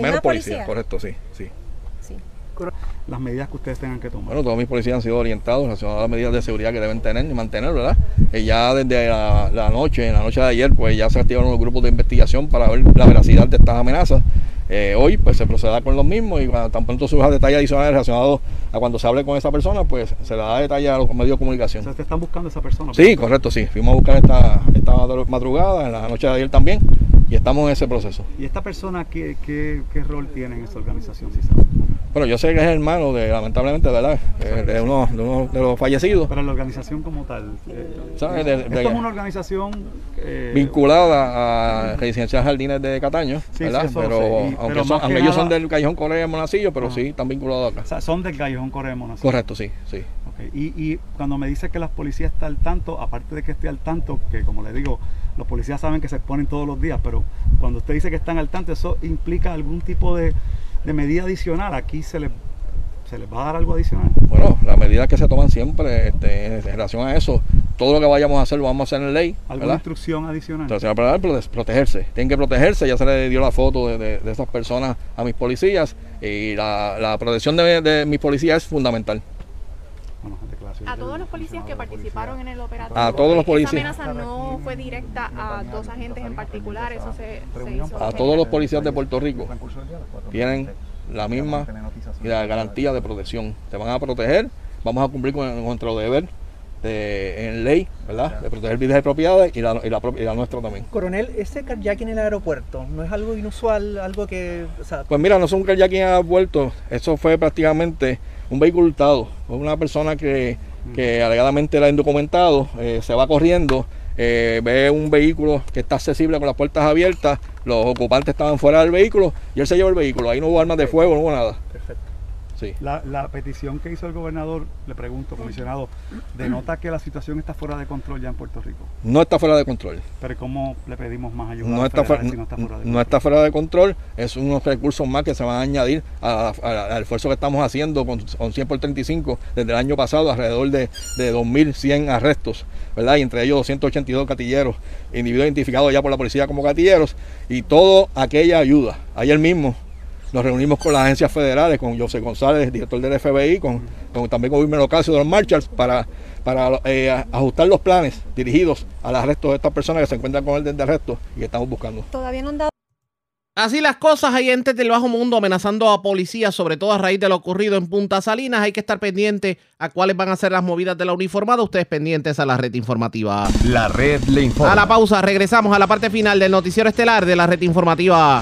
menos policías, correcto, sí, sí.
Las medidas que ustedes tengan que tomar.
Bueno, todos mis policías han sido orientados relacionadas a las medidas de seguridad que deben tener y mantener, ¿verdad? Y ya desde la, noche, en la noche de ayer, pues ya se activaron los grupos de investigación para ver la veracidad de estas amenazas. Eh, hoy pues se procederá con los mismos y cuando tan pronto surja detalles adicionales relacionados a cuando se hable con esa persona, pues se le da detalle a los medios de comunicación.
O sea, están buscando a esa persona?
Sí, correcto, sí. Fuimos a buscar esta, esta madrugada, en la noche de ayer también, y estamos en ese proceso.
¿Y esta persona qué, qué, qué rol tiene en esta organización, si
Bueno, yo sé que es hermano de, lamentablemente, ¿verdad? De, uno, de, uno, de los fallecidos.
Pero la organización como tal. Eh, es como una organización
eh, vinculada a Residencial Jardines de Cataño, ¿verdad? pero aunque, ellos son del Callejón Corea Monacillo, pero sí están vinculados acá.
O sea, son del Callejón Corea Monacillo.
Correcto, sí, sí.
Y, y cuando me dice que las policías están al tanto, aparte de que esté al tanto, que como le digo, los policías saben que se exponen todos los días, pero cuando usted dice que están al tanto, eso implica algún tipo de, medida adicional. Aquí se les, se les va a dar algo adicional.
Bueno, las medidas que se toman siempre este, en relación a eso, todo lo que vayamos a hacer lo vamos a hacer en ley.
¿Alguna instrucción adicional?
Entonces, para protegerse. Tienen que protegerse. Ya se le dio la foto de, de, esas personas a mis policías y la, protección de, de mis policías es fundamental.
A todos los policías que participaron en el operativo.
A todos los policías.
Esa amenaza no fue directa a dos agentes en particular, eso se, hizo.
A todos los policías de Puerto Rico tienen la misma y la garantía de protección. Se van a proteger, vamos a cumplir con nuestro deber de, en ley, ¿verdad? De proteger vidas y propiedades y la, y la, y la nuestra también.
Coronel, ese carjacking en el aeropuerto, ¿no es algo inusual, algo que...
pues mira, no es un carjacking en el aeropuerto, eso fue prácticamente un vehículo hurtado, una persona que que alegadamente era indocumentado, eh, se va corriendo, eh, ve un vehículo que está accesible con las puertas abiertas, los ocupantes estaban fuera del vehículo y él se lleva el vehículo, ahí no hubo armas de fuego, no hubo nada. Perfecto.
La, petición que hizo el gobernador, le pregunto, comisionado, denota que la situación está fuera de control ya en Puerto Rico.
No está fuera de control.
Pero ¿cómo le pedimos más ayuda?
No, está, fuera, no, está, fuera de no está fuera de control. Es unos recursos más que se van a añadir al esfuerzo que estamos haciendo con, 100 por 35 desde el año pasado, alrededor de, de 2.100 arrestos, ¿verdad? Y entre ellos 282 gatilleros, individuos identificados ya por la policía como gatilleros, y toda aquella ayuda. Ayer mismo nos reunimos con las agencias federales, con José González, director del FBI, con, también con Wilmer Ocasio de los Marshals, para, para eh, ajustar los planes dirigidos al arresto de estas personas que se encuentran con el de arresto y que estamos buscando.
Todavía no han dado
Así las cosas, hay entes del bajo mundo amenazando a policías, sobre todo a raíz de lo ocurrido en Punta Salinas. Hay que estar pendientes a cuáles van a ser las movidas de la uniformada. Ustedes pendientes a la red informativa.
La red le informa.
A la pausa, regresamos a la parte final del noticiero estelar de la red informativa.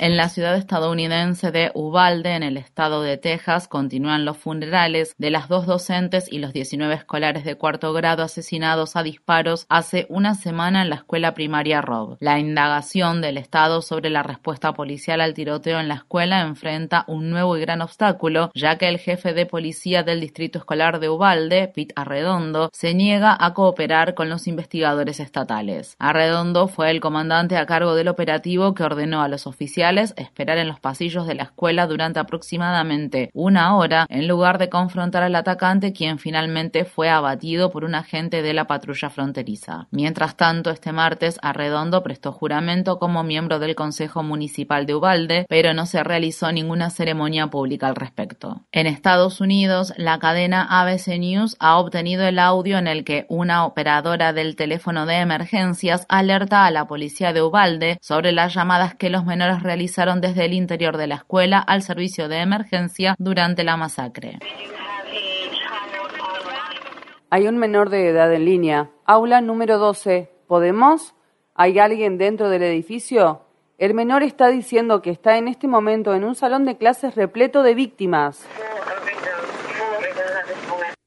En la ciudad estadounidense de Uvalde, en el estado de Texas, continúan los funerales de las dos docentes y los 19 escolares de cuarto grado asesinados a disparos hace una semana en la escuela primaria Rob. La indagación del Estado sobre la respuesta policial al tiroteo en la escuela enfrenta un nuevo y gran obstáculo, ya que el jefe de policía del distrito escolar de Uvalde, Pete Arredondo, se niega a cooperar con los investigadores estatales. Arredondo fue el comandante a cargo del operativo que ordenó a los oficiales esperar en los pasillos de la escuela durante aproximadamente una hora en lugar de confrontar al atacante quien finalmente fue abatido por un agente de la patrulla fronteriza. Mientras tanto, este martes Arredondo prestó juramento como miembro del Consejo Municipal de Ubalde, pero no se realizó ninguna ceremonia pública al respecto. En Estados Unidos, la cadena ABC News ha obtenido el audio en el que una operadora del teléfono de emergencias alerta a la policía de Ubalde sobre las llamadas que los menores realizaron desde el interior de la escuela al servicio de emergencia durante la masacre.
Hay un menor de edad en línea. Aula número 12. ¿Podemos? ¿Hay alguien dentro del edificio? El menor está diciendo que está en este momento en un salón de clases repleto de víctimas.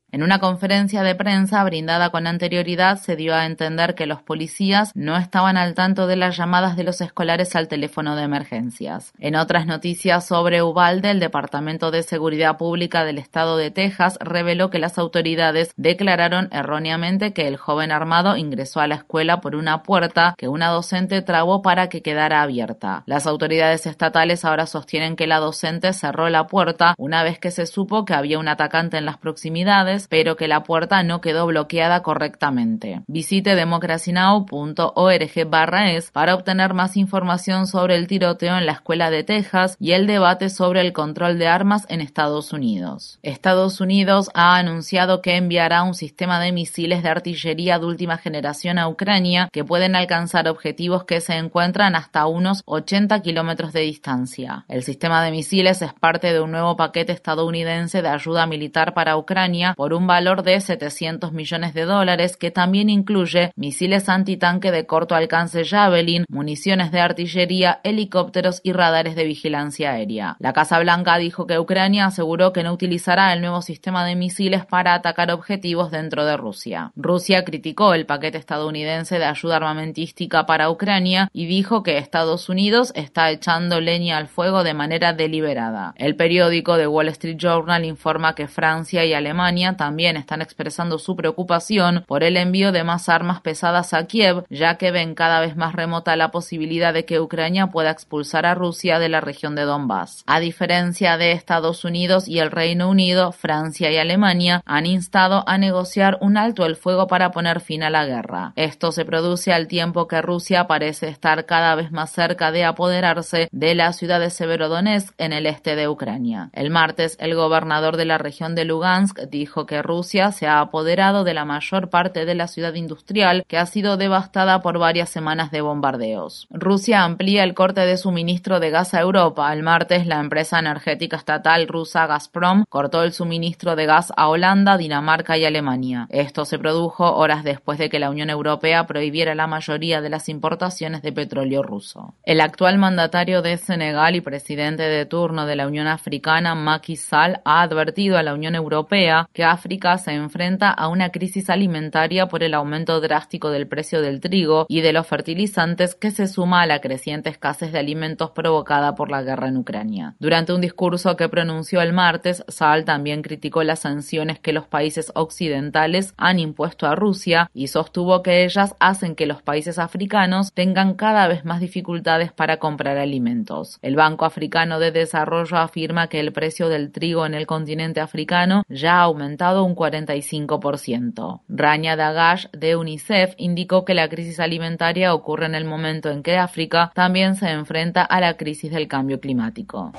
En una conferencia de prensa brindada con anterioridad se dio a entender que los policías no estaban al tanto de las llamadas de los escolares al teléfono de emergencias. En otras noticias sobre Ubalde, el Departamento de Seguridad Pública del Estado de Texas reveló que las autoridades declararon erróneamente que el joven armado ingresó a la escuela por una puerta que una docente trabó para que quedara abierta. Las autoridades estatales ahora sostienen que la docente cerró la puerta una vez que se supo que había un atacante en las proximidades pero que la puerta no quedó bloqueada correctamente. Visite democracynow.org barra es para obtener más información sobre el tiroteo en la escuela de Texas y el debate sobre el control de armas en Estados Unidos. Estados Unidos ha anunciado que enviará un sistema de misiles de artillería de última generación a Ucrania que pueden alcanzar objetivos que se encuentran hasta unos 80 kilómetros de distancia. El sistema de misiles es parte de un nuevo paquete estadounidense de ayuda militar para Ucrania un valor de 700 millones de dólares que también incluye misiles antitanque de corto alcance Javelin, municiones de artillería, helicópteros y radares de vigilancia aérea. La Casa Blanca dijo que Ucrania aseguró que no utilizará el nuevo sistema de misiles para atacar objetivos dentro de Rusia. Rusia criticó el paquete estadounidense de ayuda armamentística para Ucrania y dijo que Estados Unidos está echando leña al fuego de manera deliberada. El periódico The Wall Street Journal informa que Francia y Alemania también están expresando su preocupación por el envío de más armas pesadas a Kiev, ya que ven cada vez más remota la posibilidad de que Ucrania pueda expulsar a Rusia de la región de Donbass. A diferencia de Estados Unidos y el Reino Unido, Francia y Alemania han instado a negociar un alto el fuego para poner fin a la guerra. Esto se produce al tiempo que Rusia parece estar cada vez más cerca de apoderarse de la ciudad de Severodonetsk en el este de Ucrania. El martes, el gobernador de la región de Lugansk dijo que Rusia se ha apoderado de la mayor parte de la ciudad industrial que ha sido devastada por varias semanas de bombardeos. Rusia amplía el corte de suministro de gas a Europa. El martes, la empresa energética estatal rusa Gazprom cortó el suministro de gas a Holanda, Dinamarca y Alemania. Esto se produjo horas después de que la Unión Europea prohibiera la mayoría de las importaciones de petróleo ruso. El actual mandatario de Senegal y presidente de turno de la Unión Africana, Macky Sall, ha advertido a la Unión Europea que África se enfrenta a una crisis alimentaria por el aumento drástico del precio del trigo y de los fertilizantes que se suma a la creciente escasez de alimentos provocada por la guerra en Ucrania. Durante un discurso que pronunció el martes, Saal también criticó las sanciones que los países occidentales han impuesto a Rusia y sostuvo que ellas hacen que los países africanos tengan cada vez más dificultades para comprar alimentos. El Banco Africano de Desarrollo afirma que el precio del trigo en el continente africano ya ha aumentado un 45%. Rania Dagash de UNICEF indicó que la crisis alimentaria ocurre en el momento en que África también se enfrenta a la crisis del cambio climático.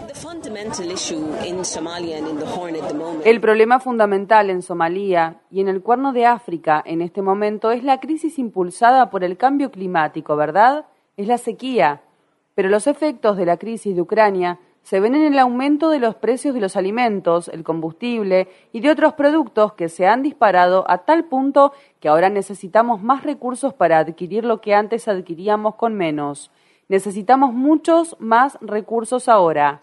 El problema fundamental en Somalia y en el Cuerno de África en este momento es la crisis impulsada por el cambio climático, ¿verdad? Es la sequía. Pero los efectos de la crisis de Ucrania se ven en el aumento de los precios de los alimentos, el combustible y de otros productos que se han disparado a tal punto que ahora necesitamos más recursos para adquirir lo que antes adquiríamos con menos. Necesitamos muchos más recursos ahora.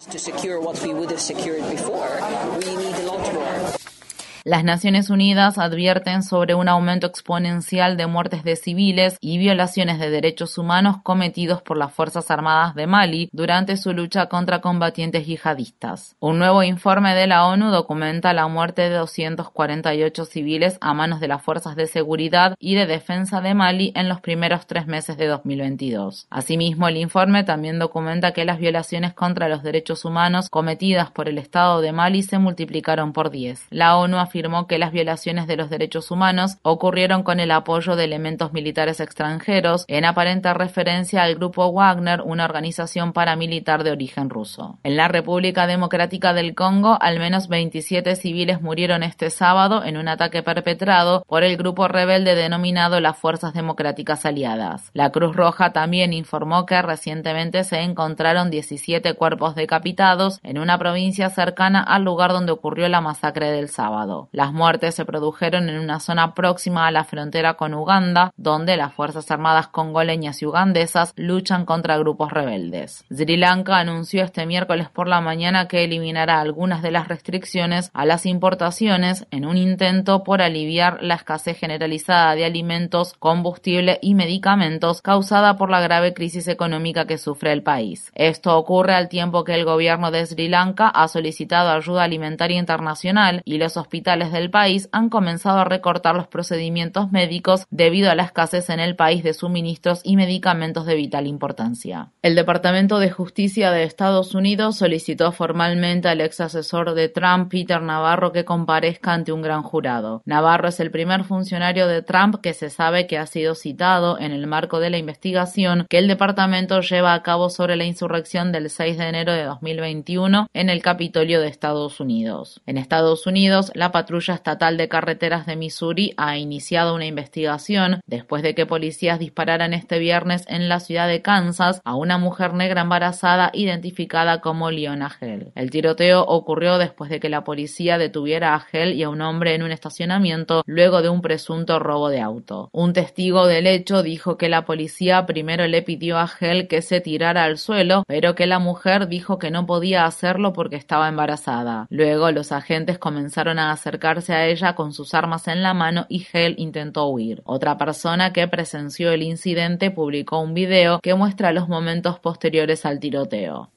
Las Naciones Unidas advierten sobre un aumento exponencial de muertes de civiles y violaciones de derechos humanos cometidos por las Fuerzas Armadas de Mali durante su lucha contra combatientes yihadistas. Un nuevo informe de la ONU documenta la muerte de 248 civiles a manos de las fuerzas de seguridad y de defensa de Mali en los primeros tres meses de 2022. Asimismo, el informe también documenta que las violaciones contra los derechos humanos cometidas por el Estado de Mali se multiplicaron por 10. La ONU afirmó que las violaciones de los derechos humanos ocurrieron con el apoyo de elementos militares extranjeros, en aparente referencia al grupo Wagner, una organización paramilitar de origen ruso. En la República Democrática del Congo, al menos 27 civiles murieron este sábado en un ataque perpetrado por el grupo rebelde denominado las Fuerzas Democráticas Aliadas. La Cruz Roja también informó que recientemente se encontraron 17 cuerpos decapitados en una provincia cercana al lugar donde ocurrió la masacre del sábado. Las muertes se produjeron en una zona próxima a la frontera con Uganda, donde las Fuerzas Armadas congoleñas y ugandesas luchan contra grupos rebeldes. Sri Lanka anunció este miércoles por la mañana que eliminará algunas de las restricciones a las importaciones en un intento por aliviar la escasez generalizada de alimentos, combustible y medicamentos causada por la grave crisis económica que sufre el país. Esto ocurre al tiempo que el gobierno de Sri Lanka ha solicitado ayuda alimentaria internacional y los hospitales del país han comenzado a recortar los procedimientos médicos debido a la escasez en el país de suministros y medicamentos de vital importancia. El Departamento de Justicia de Estados Unidos solicitó formalmente al ex asesor de Trump, Peter Navarro, que comparezca ante un gran jurado. Navarro es el primer funcionario de Trump que se sabe que ha sido citado en el marco de la investigación que el departamento lleva a cabo sobre la insurrección del 6 de enero de 2021 en el Capitolio de Estados Unidos. En Estados Unidos, la patrulla estatal de carreteras de Missouri ha iniciado una investigación después de que policías dispararan este viernes en la ciudad de Kansas a una mujer negra embarazada identificada como Leona Hell. El tiroteo ocurrió después de que la policía detuviera a Hell y a un hombre en un estacionamiento luego de un presunto robo de auto. Un testigo del hecho dijo que la policía primero le pidió a Hell que se tirara al suelo, pero que la mujer dijo que no podía hacerlo porque estaba embarazada. Luego los agentes comenzaron a acercarse a ella con sus armas en la mano y Hell intentó huir. Otra persona que presenció el incidente publicó un video que muestra los momentos posteriores al tiroteo.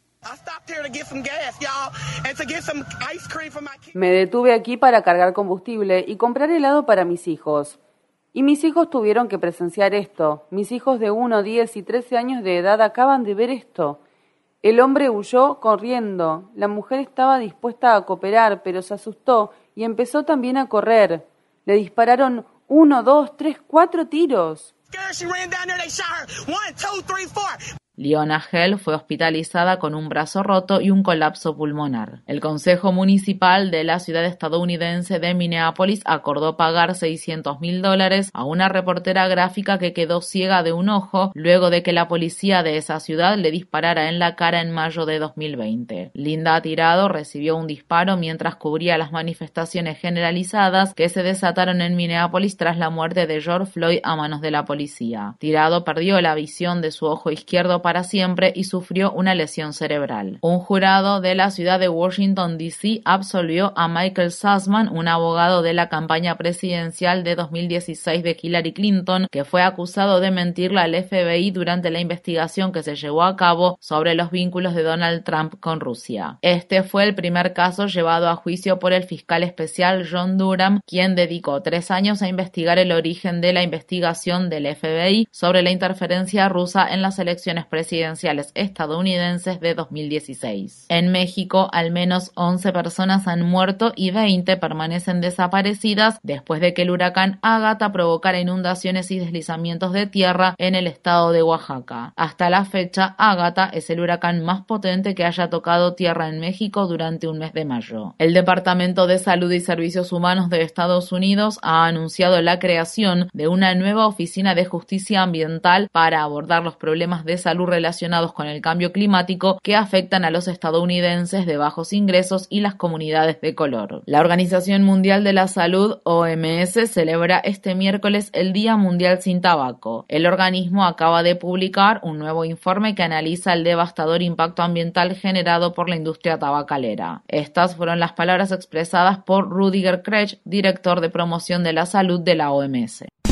Me detuve aquí para cargar combustible y comprar helado para mis hijos. Y mis hijos tuvieron que presenciar esto. Mis hijos de 1, 10 y 13 años de edad acaban de ver esto. El hombre huyó corriendo. La mujer estaba dispuesta a cooperar, pero se asustó y empezó también a correr. Le dispararon uno, dos, tres, cuatro tiros.
Leona Hell fue hospitalizada con un brazo roto y un colapso pulmonar. El Consejo Municipal de la ciudad estadounidense de Minneapolis acordó pagar 600 mil dólares a una reportera gráfica que quedó ciega de un ojo luego de que la policía de esa ciudad le disparara en la cara en mayo de 2020. Linda Tirado recibió un disparo mientras cubría las manifestaciones generalizadas que se desataron en Minneapolis tras la muerte de George Floyd a manos de la policía. Tirado perdió la visión de su ojo izquierdo para siempre y sufrió una lesión cerebral. Un jurado de la ciudad de Washington, D.C. absolvió a Michael Sussman, un abogado de la campaña presidencial de 2016 de Hillary Clinton, que fue acusado de mentirle al FBI durante la investigación que se llevó a cabo sobre los vínculos de Donald Trump con Rusia. Este fue el primer caso llevado a juicio por el fiscal especial John Durham, quien dedicó tres años a investigar el origen de la investigación del FBI sobre la interferencia rusa en las elecciones presidenciales presidenciales estadounidenses de 2016. En México, al menos 11 personas han muerto y 20 permanecen desaparecidas después de que el huracán Ágata provocara inundaciones y deslizamientos de tierra en el estado de Oaxaca. Hasta la fecha, Ágata es el huracán más potente que haya tocado tierra en México durante un mes de mayo. El Departamento de Salud y Servicios Humanos de Estados Unidos ha anunciado la creación de una nueva oficina de justicia ambiental para abordar los problemas de salud relacionados con el cambio climático que afectan a los estadounidenses de bajos ingresos y las comunidades de color. La Organización Mundial de la Salud, OMS, celebra este miércoles el Día Mundial sin Tabaco. El organismo acaba de publicar un nuevo informe que analiza el devastador impacto ambiental generado por la industria tabacalera. Estas fueron las palabras expresadas por Rudiger Krech, director de promoción de la salud de la OMS.